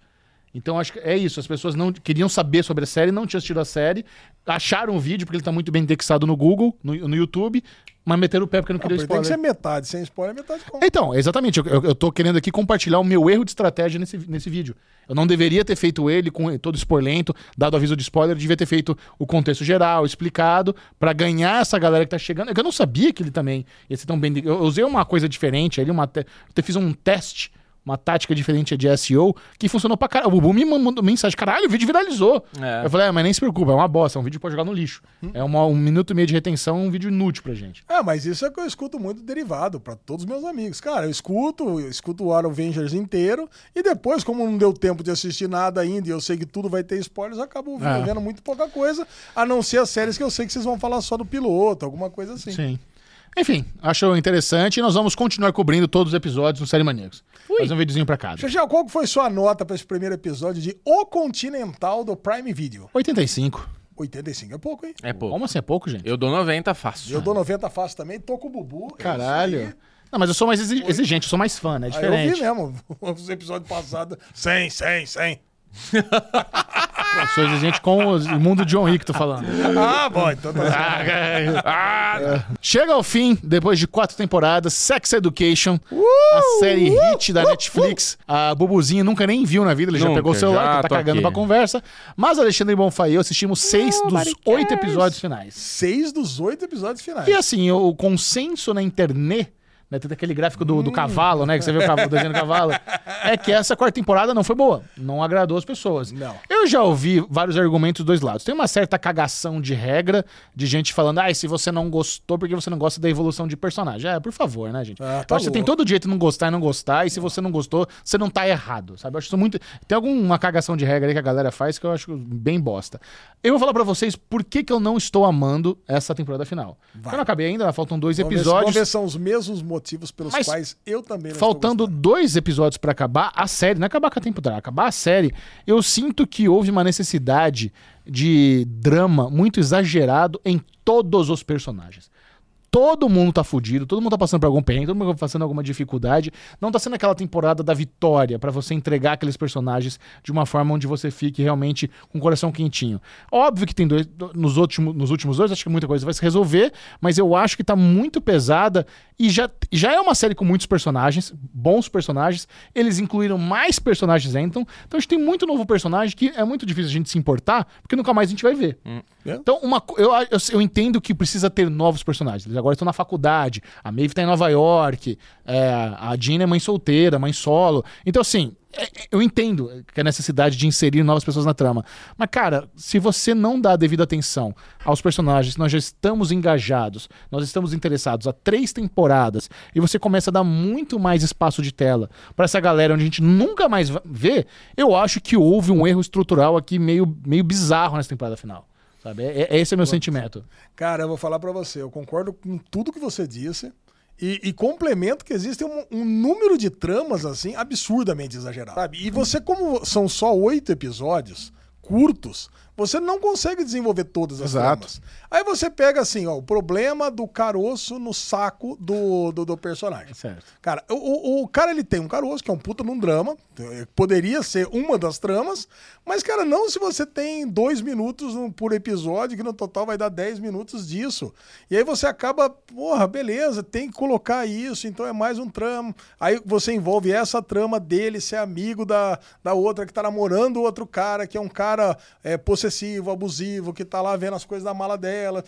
Então acho que é isso. As pessoas não queriam saber sobre a série, não tinham assistido a série, acharam o vídeo porque ele tá muito bem indexado no Google, no, no YouTube, mas meteram o pé porque não Não, queriam porque tem que spoiler. ser metade. Sem spoiler, metade com. Então, exatamente. Eu, eu, tô querendo aqui compartilhar o meu erro de estratégia nesse, nesse vídeo. Eu não deveria ter feito ele com todo spoilento, dado aviso de spoiler, devia ter feito o contexto geral, explicado, pra ganhar essa galera que tá chegando. É eu não sabia que ele também ia ser tão bem. Eu, eu usei uma coisa diferente ali, uma te... eu fiz um teste. Uma tática diferente de SEO que funcionou pra caralho. O Bubu me mandou mensagem: caralho, o vídeo viralizou. É. Eu falei: é, mas nem se preocupa, é uma bosta, é um vídeo pra jogar no lixo. É uma, um minuto e meio de retenção, um vídeo inútil pra gente. Ah, mas isso é que eu escuto muito derivado pra todos os meus amigos. Cara, eu escuto, eu escuto o Avengers inteiro e depois, como não deu tempo de assistir nada ainda e eu sei que tudo vai ter spoilers, eu acabo É. vendo muito pouca coisa, a não ser as séries que eu sei que vocês vão falar só do piloto, alguma coisa assim. Sim. Enfim, acho interessante e nós vamos continuar cobrindo todos os episódios no Série Maníacos. Fazer um videozinho pra cada. Xaxé, qual que foi sua nota pra esse primeiro episódio de O Continental do Prime Video? 85. 85 é pouco, hein? É pouco. Como assim é pouco, gente? Eu dou 90 fácil. Eu dou 90 fácil também, tô com o Bubu. é Caralho. Não, mas eu sou mais exi- exigente, eu sou mais fã, né? É Ah, eu vi diferente. mesmo, <laughs> os episódios passados, 100, 100, 100. Eu sou exigente com o mundo John Wick, tô falando. Ah, bom, então tá. Ah, Chega ao fim, depois de quatro temporadas, Sex Education, Uh! a série hit da Netflix. A Bubuzinho nunca nem viu na vida, ele já Nunca, pegou o celular, já que tá cagando aqui. pra conversa. Mas Alexandre Bonfá e eu assistimos seis dos oito episódios finais. Seis dos oito episódios finais. E assim, o consenso na internet, né, tem aquele gráfico do, do cavalo, né, que você vê o, cavalo, o desenho do cavalo, é que essa quarta temporada não foi boa, não agradou as pessoas. Não. Eu já ouvi vários argumentos dos dois lados. Tem uma certa cagação de regra, de gente falando, ah, se você não gostou, porque você não gosta da evolução de personagem. É, por favor, né, gente? Ah, tá acho que você tem todo o direito de não gostar e não gostar, e se você não gostou, você não tá errado, sabe? Eu acho isso muito... Tem alguma cagação de regra aí que a galera faz que eu acho bem bosta. Eu vou falar pra vocês por que, que eu não estou amando essa temporada final. Eu não acabei ainda, faltam dois Vamos ver episódios. Vamos ver são os mesmos motivos pelos Mas quais eu também não Faltando dois episódios pra acabar a série, não é acabar com a temporada, acabar a série, eu sinto que houve uma necessidade de drama muito exagerado em todos os personagens. Todo mundo tá fudido, todo mundo tá passando por algum perrengue, todo mundo tá passando alguma dificuldade. Não tá sendo aquela temporada da vitória pra você entregar aqueles personagens de uma forma onde você fique realmente com o coração quentinho. Óbvio que tem dois. Nos últimos, nos últimos dois, acho que muita coisa vai se resolver, mas eu acho que tá muito pesada e já, já é uma série com muitos personagens, bons personagens. Eles incluíram mais personagens ainda. Então, então a gente tem muito novo personagem que é muito difícil a gente se importar, porque nunca mais a gente vai ver. Então, uma, eu, eu, eu entendo que precisa ter novos personagens. Eles agora estão na faculdade. A Maeve tá em Nova York. é, a Jean é mãe solteira, mãe solo. Então, assim, é- é- eu entendo que a necessidade de inserir novas pessoas na trama. Mas, cara, se você não dá a devida atenção aos personagens, nós já estamos engajados, nós estamos interessados há três temporadas, e você começa a dar muito mais espaço de tela pra essa galera onde a gente nunca mais vê, eu acho que houve um erro estrutural aqui meio, meio bizarro nessa temporada final. Sabe? É, é- esse é meu sentimento. Cara, eu vou falar pra você, eu concordo com tudo que você disse. E, e complemento que existe um, um número de tramas, assim, absurdamente exagerado. Sabe? E você, como são só oito episódios curtos, você não consegue desenvolver todas as Exato. tramas. Aí você pega assim, ó, o problema do caroço no saco do, do, do personagem. Certo. Cara, o, o, cara ele tem um caroço, que é um puta num drama, eh, poderia ser uma das tramas, mas, cara, não se você tem dois minutos por episódio, que no total vai dar 10 minutos disso. E aí você acaba, porra, beleza, tem que colocar isso, então é mais um trama. Aí você envolve essa trama dele ser amigo da, da outra que tá namorando o outro cara, que é um cara é, possessivo, abusivo, que tá lá vendo as coisas da mala dela,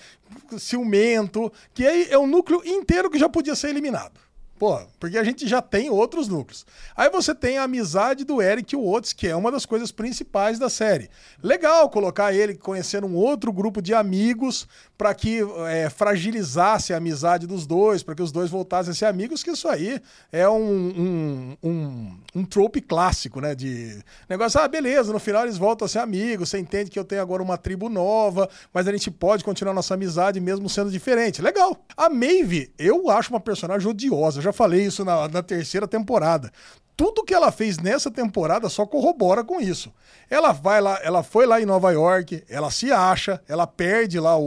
ciumento, que aí é um núcleo inteiro que já podia ser eliminado. Pô, porque a gente já tem outros núcleos. Aí você tem a amizade do Eric Watts, que é uma das coisas principais da série. Legal colocar ele conhecendo um outro grupo de amigos para que é, fragilizasse a amizade dos dois, para que os dois voltassem a ser amigos, que isso aí é um, um, um, um trope clássico, né? De negócio, ah, beleza, no final eles voltam a ser amigos, você entende que eu tenho agora uma tribo nova, mas a gente pode continuar nossa amizade mesmo sendo diferente. Legal. A Maeve, eu acho uma personagem odiosa, eu já falei isso na, na terceira temporada. Tudo que ela fez nessa temporada só corrobora com isso. Ela vai lá, ela foi lá em Nova York, ela se acha, ela perde lá o,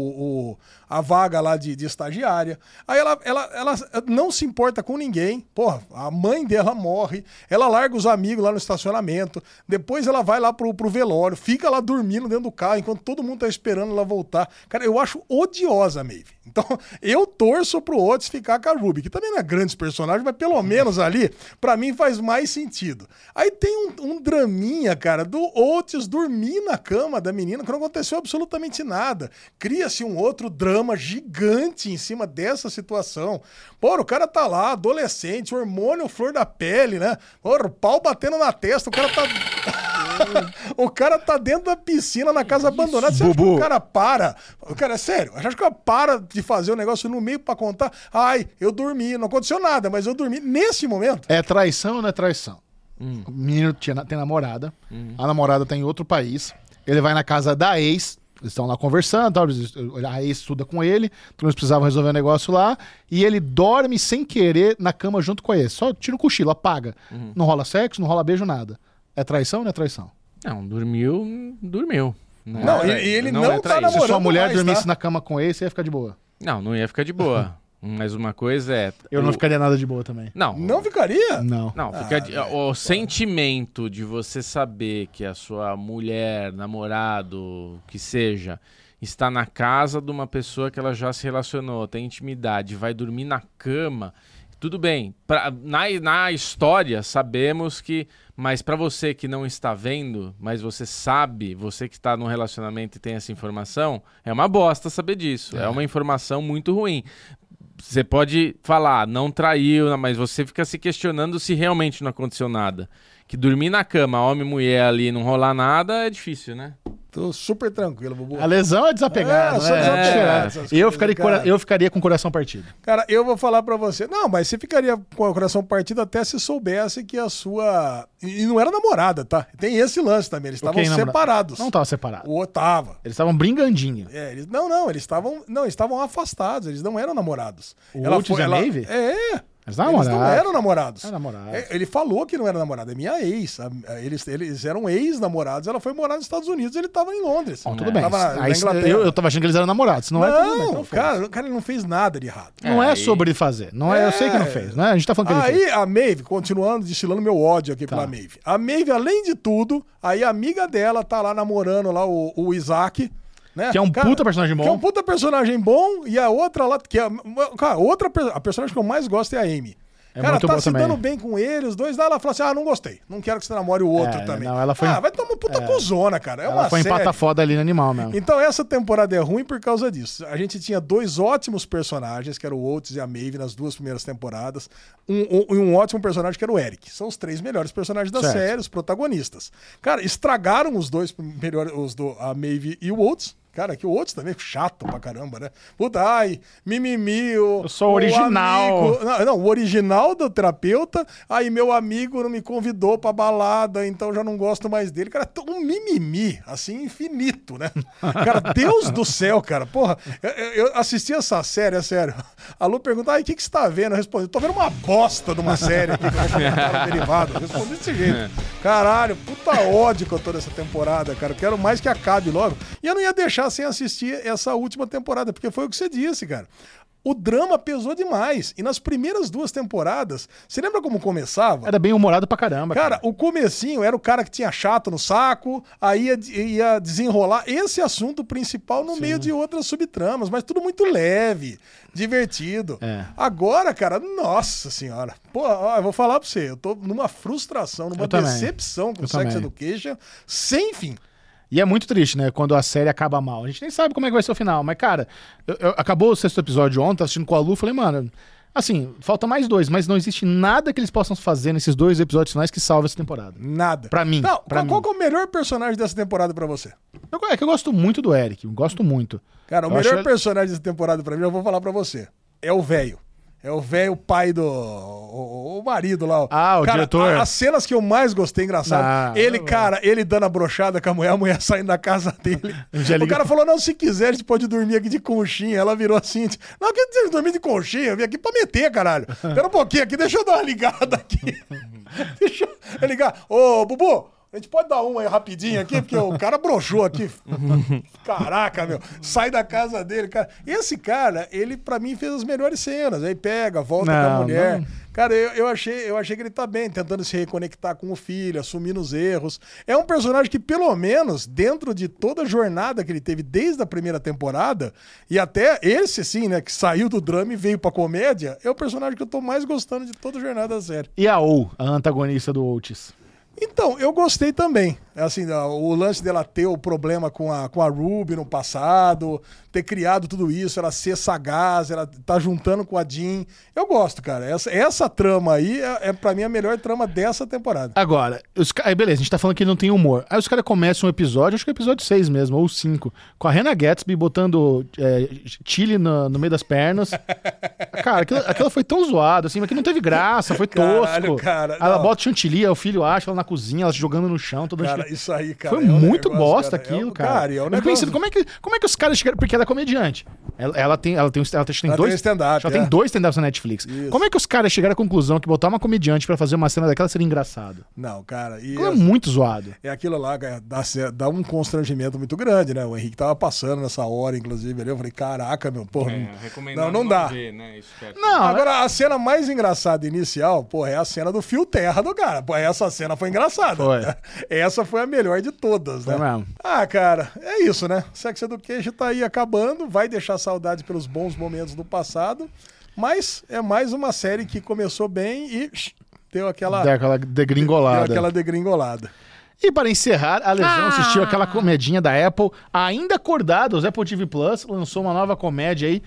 o- a vaga lá de, de estagiária. Aí ela, ela, ela não se importa com ninguém. Porra, a mãe dela morre, ela larga os amigos lá no estacionamento. Depois ela vai lá pro, pro velório, fica lá dormindo dentro do carro enquanto todo mundo tá esperando ela voltar. Cara, eu acho odiosa a Maeve. Então, <laughs> eu torço pro Otis ficar com a Ruby, que também não é grandes personagens, mas pelo menos ali, pra mim faz mais sentido. Aí tem um, um draminha, cara, do Otis dormir na cama da menina, que não aconteceu absolutamente nada. Cria-se um outro drama gigante em cima dessa situação. Pô, o cara tá lá, adolescente, hormônio flor da pele, né? Pô, o pau batendo na testa, o cara tá. <laughs> o cara tá dentro da piscina na casa abandonada. Você acha que o cara para? O cara, é sério, acha que o cara para de fazer o negócio no meio pra contar? Ai, eu dormi, não aconteceu nada, mas eu dormi. Nesse momento, É traição ou não é traição? O menino tinha, tem namorada, a namorada tá em outro país, ele vai na casa da ex, eles estão lá conversando, tal, eles- a ex estuda com ele, então eles precisavam resolver um negócio lá, e ele dorme sem querer na cama junto com a ex, só tira o cochilo, apaga. Não rola sexo, não rola beijo, nada. É traição ou não é traição? Não, dormiu, dormiu. Não, Não, é e- ele não é tá traíra. Se sua namorando mulher mais, dormisse tá? na cama com esse, ia ficar de boa. Não, não ia ficar de boa. <laughs> Mas uma coisa é. Eu não o- ficaria nada de boa também. Não, não ficaria? Não. Não, fica de- o sentimento de você saber que a sua mulher, namorado, que seja, está na casa de uma pessoa que ela já se relacionou, tem intimidade, vai dormir na cama. Tudo bem, pra- na, na história sabemos que, mas para você que não está vendo, mas você sabe, você que está num relacionamento e tem essa informação, é uma bosta saber disso. É, uma informação muito ruim. Você pode falar, não traiu, mas você fica se questionando se realmente não aconteceu nada. Que dormir na cama, homem e mulher ali não rolar nada é difícil, né? Tô super tranquilo, Bubu. A lesão é desapegada, É, né? desapegado, É. Eu, ficaria, cara. eu ficaria com o coração partido. Cara, eu vou falar pra você. Não, mas você ficaria com o coração partido até se soubesse que a sua. E não era namorada, tá? Tem esse lance também. Eles estavam namora- separados. Não tava separado. O Otava. Eles estavam brigandinho. É, eles, não, não, eles estavam. Não, eles estavam afastados, eles não eram namorados. O Otis e a Maeve? É. Eles Eles namorados. não eram namorados. Eram namorados. É, Ele falou que não era namorado, é minha ex. Eles, eles eram ex-namorados, ela foi morar nos Estados Unidos, ele tava em Londres. Bom, tudo bem. Tava na, Aí, Inglaterra. eu, eu tava achando que eles eram namorados. Se não, é, tudo bem. Não, então cara, o cara ele não fez nada de errado. Não é, aí- sobre fazer. Não é, Eu sei que não fez. Né? A gente tá falando que ele fez. Aí a Maeve, continuando, destilando meu ódio aqui pela Maeve. A Maeve, além de tudo, aí a amiga dela tá lá namorando lá o, o Isaac. Né? Que é um puta personagem bom. Que é um puta personagem bom. E a outra lá, que é. Cara, outra, a personagem que eu mais gosto é a Amy. É cara, tá se também. dando bem com ele, os dois lá, ela fala assim: ah, não gostei. Não quero que você namore o outro É, também. não, ela foi- Ah, vai tomar puta cuzona, cara. É Ela foi série. empata foda ali no animal mesmo. Então essa temporada é ruim por causa disso. A gente tinha dois ótimos personagens, que era o Oates e a Maeve nas duas primeiras temporadas, um, um, e um ótimo personagem que era o Eric. São os três melhores personagens da Certo. série, os protagonistas. Cara, estragaram os dois melhores, os do, a Maeve e o Oates. Cara, que o Oates também é chato pra caramba, né? Puta, ai, mimimi, o, Eu sou o original. amigo- não, não, o original do terapeuta, aí meu amigo não me convidou pra balada, então já não gosto mais dele. Cara, é um mimimi, assim, infinito, né? <laughs> Cara, Deus do céu, cara. Porra, eu, eu- assisti essa série, é sério. A Lu pergunta, ai, o que, que você tá vendo? Eu respondi, tô vendo uma bosta de uma série aqui que eu vou no derivado. Eu respondi desse jeito. Caralho, puta ódio que eu tô nessa temporada, cara. Eu quero mais que acabe logo. E eu não ia deixar sem assistir essa última temporada, porque foi o que você disse, cara. O drama pesou demais. E nas primeiras duas temporadas, você lembra como começava? Era bem humorado pra caramba. Cara, o comecinho era o cara que tinha chato no saco, aí ia, ia desenrolar esse assunto principal no meio de outras subtramas, mas tudo muito leve, divertido. É. Agora, cara, nossa senhora. Pô, ó, eu vou falar pra você, eu tô numa frustração, numa decepção com Eu Sex também. Education, sem fim. E é muito triste, né? Quando a série acaba mal. A gente nem sabe como é que vai ser o final. Mas, cara, eu- eu- acabou o sexto episódio ontem, assistindo com a Lu, falei, mano, assim, falta mais dois, mas não existe nada que eles possam fazer nesses dois episódios finais que salve essa temporada. Nada. Pra mim, Não, pra qual, mim. que é o melhor personagem dessa temporada pra você? Eu, é que eu gosto muito do Eric, gosto muito. Cara, o Eu melhor acho- personagem dessa temporada pra mim, eu vou falar pra você. É o velho. É o velho pai do. O, o marido lá. Ah, o cara, diretor. a- as cenas que eu mais gostei, engraçado. Ah, ele, bom. cara, ele dando a brochada com a mulher, a mulher saindo da casa dele. <laughs> O cara falou: não, se quiser, a gente pode dormir aqui de conchinha. Ela virou assim: não, que dizer dormir de conchinha? Eu vim aqui pra meter, caralho. Espera um pouquinho aqui, deixa eu dar uma ligada aqui. <laughs> deixa eu ligar. Ô, Bubu! A gente pode dar uma aí rapidinho aqui, porque o cara broxou aqui. <laughs> Caraca, meu. Sai da casa dele, cara. Esse cara, ele pra mim fez as melhores cenas. Aí pega, volta com a Não, mulher. não. Cara, eu, eu, achei, eu achei que ele tá bem, tentando se reconectar com o filho, assumindo os erros. É um personagem que, pelo menos, dentro de toda a jornada que ele teve desde a primeira temporada, e até esse, assim, né, que saiu do drama e veio pra comédia, é o personagem que eu tô mais gostando de toda a jornada da série. E a Ou, a antagonista do Otis. Então, eu gostei também. Assim, a- o lance dela ter o problema com a, com a Ruby no passado, ter criado tudo isso, ela ser sagaz, ela tá juntando com a Jean. Eu gosto, cara. Essa, essa trama aí é, é para mim a melhor trama dessa temporada. Agora, os, aí beleza, a gente tá falando que ele não tem humor. Aí os caras começam um episódio, acho que é o episódio 6 mesmo, ou 5, com a Hannah Gatsby botando é, chile no, no meio das pernas. <laughs> cara, aquilo, aquilo foi tão zoado, assim, mas que não teve graça, foi Caralho, tosco. cara, Aí ela bota chantilly, o filho acha ela na cozinha, ela jogando no chão, toda Cara, isso aí, cara. Foi é muito negócio, bosta cara. É aquilo, cara. e é um eu negócio- pensando, como é, que, como é que os caras chegaram. Porque ela é comediante. Ela, ela tem, ela tem, ela tem, Ela dois. tem stand-up, Ela é. tem dois stand-ups na Netflix. Isso. Como é que os caras chegaram à conclusão que botar uma comediante pra fazer uma cena daquela seria engraçado? Não, cara. E é assim, muito zoado. É aquilo lá, cara, dá, dá um constrangimento muito grande, né? O Henrique tava passando nessa hora, inclusive, ali. Eu falei, caraca, meu, porra. É, não- não, não dá. ver, né. Não, Agora, a cena mais engraçada inicial, pô, é a cena do fio terra do cara. Pô, essa cena foi engraçada. Foi. <laughs> Essa foi a melhor de todas, né? Foi mesmo. Ah, cara, é isso, né? Sex Education tá aí acabando, vai deixar saudade pelos bons momentos do passado, mas é mais uma série que começou bem e deu aquela, Deu aquela deu degringolada. aquela degringolada. E para encerrar, a Lesão Ah. assistiu aquela comedinha da Apple, ainda acordados, Apple TV Plus lançou uma nova comédia aí.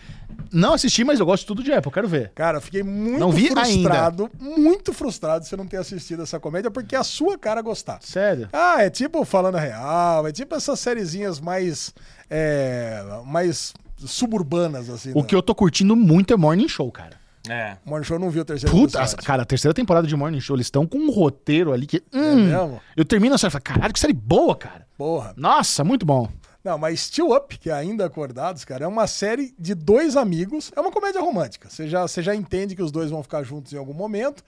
Não assisti, mas eu gosto de tudo de Apple, quero ver. Cara, eu fiquei muito Não vi frustrado, muito frustrado de você não ter assistido essa comédia, porque é a sua cara gostar. Sério. Ah, é tipo Falando a Real, é tipo essas sériezinhas mais. é, mais suburbanas, assim. O né? que eu tô curtindo muito é Morning Show, cara. É. Morning Show não viu o terceiro Puta, cara, a terceira temporada de Morning Show, eles estão com um roteiro ali que. Hum, mesmo? eu termino a série e falo, caralho, que série boa, cara. Porra. Nossa, muito bom. Não, mas Still Up, que é Ainda Acordados, cara, é uma série de dois amigos. É uma comédia romântica. Você já, você já entende que os dois vão ficar juntos em algum momento.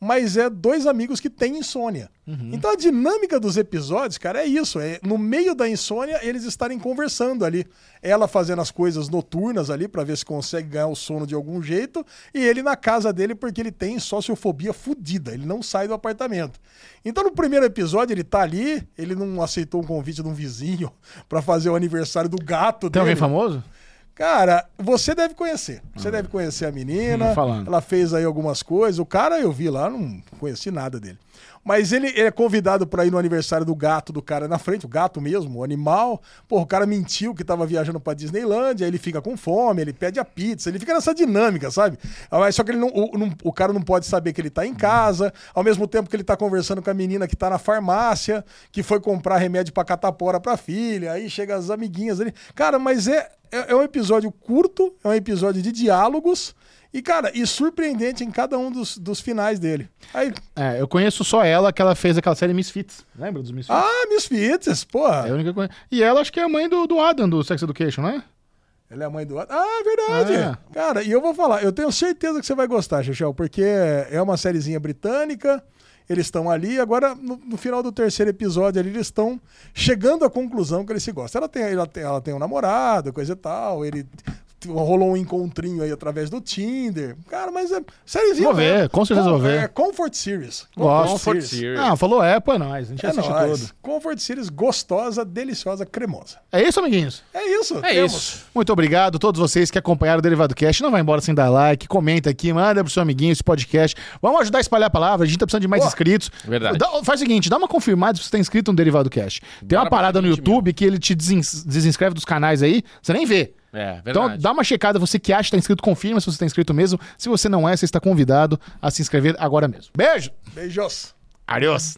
Mas é dois amigos que têm insônia. Então a dinâmica dos episódios, cara, é isso. É no meio da insônia eles estarem conversando ali. Ela fazendo as coisas noturnas ali pra ver se consegue ganhar o sono de algum jeito. E ele na casa dele porque ele tem sociofobia fudida. Ele não sai do apartamento. Então no primeiro episódio ele tá ali, ele não aceitou um convite de um vizinho <laughs> pra fazer o aniversário do gato Tem dele. alguém famoso? Cara, você deve conhecer. Você deve conhecer a menina. Falando. Ela fez aí algumas coisas. O cara eu vi lá, não conheci nada dele. Mas ele, ele é convidado pra ir no aniversário do gato do cara na frente, o gato mesmo, o animal. Pô, o cara mentiu que tava viajando pra Disneylandia, aí ele fica com fome, ele pede a pizza, ele fica nessa dinâmica, sabe? Mas só que ele não, o, não- o cara não pode saber que ele tá em casa, ao mesmo tempo que ele tá conversando com a menina que tá na farmácia, que foi comprar remédio pra catapora pra filha, aí chega as amiguinhas ali. Cara, mas é, é, é um episódio curto, é um episódio de diálogos. E, cara, e surpreendente em cada um dos, dos finais dele. Aí, É, eu conheço só ela, que ela fez aquela série Misfits. Lembra dos Misfits? ah, Misfits, porra. É a única conheço. E ela acho que é a mãe do, do Adam, do Sex Education, né? Ela é a mãe do. Ah, é verdade. Ah. Cara, e eu vou falar, eu tenho certeza que você vai gostar, Chechel, porque é uma sériezinha britânica. Eles estão ali, agora no, no final do terceiro episódio ali, eles estão chegando à conclusão que eles se gostam. Ela tem, ela tem, ela tem um namorado, coisa e tal, ele rolou um encontrinho aí através do Tinder. Cara, mas é sériezinha. Vou ver, com certeza Com- vou ver. É Comfort Series. Gosto. Comfort Series. Ah, falou Apple, é nóis. A gente É assiste nóis. tudo. Comfort Series gostosa, deliciosa, cremosa. É isso, amiguinhos? É isso. É temos. isso. Muito obrigado a todos vocês que acompanharam o Derivado Cast. Não vai embora sem dar like, comenta aqui, manda pro seu amiguinho esse podcast. Vamos ajudar a espalhar a palavra, a gente tá precisando de mais Boa. inscritos. Verdade. Dá- faz o seguinte, dá uma confirmada se você tá inscrito no Derivado Cast. Tem uma parada no 20 YouTube que ele te desins- desinscreve dos canais aí, você nem vê. É, Então verdade. dá uma checada, você que acha que tá inscrito, confirma se você tá inscrito mesmo. Se você não é, você está convidado a se inscrever agora mesmo. Beijo! Beijos. Adiós!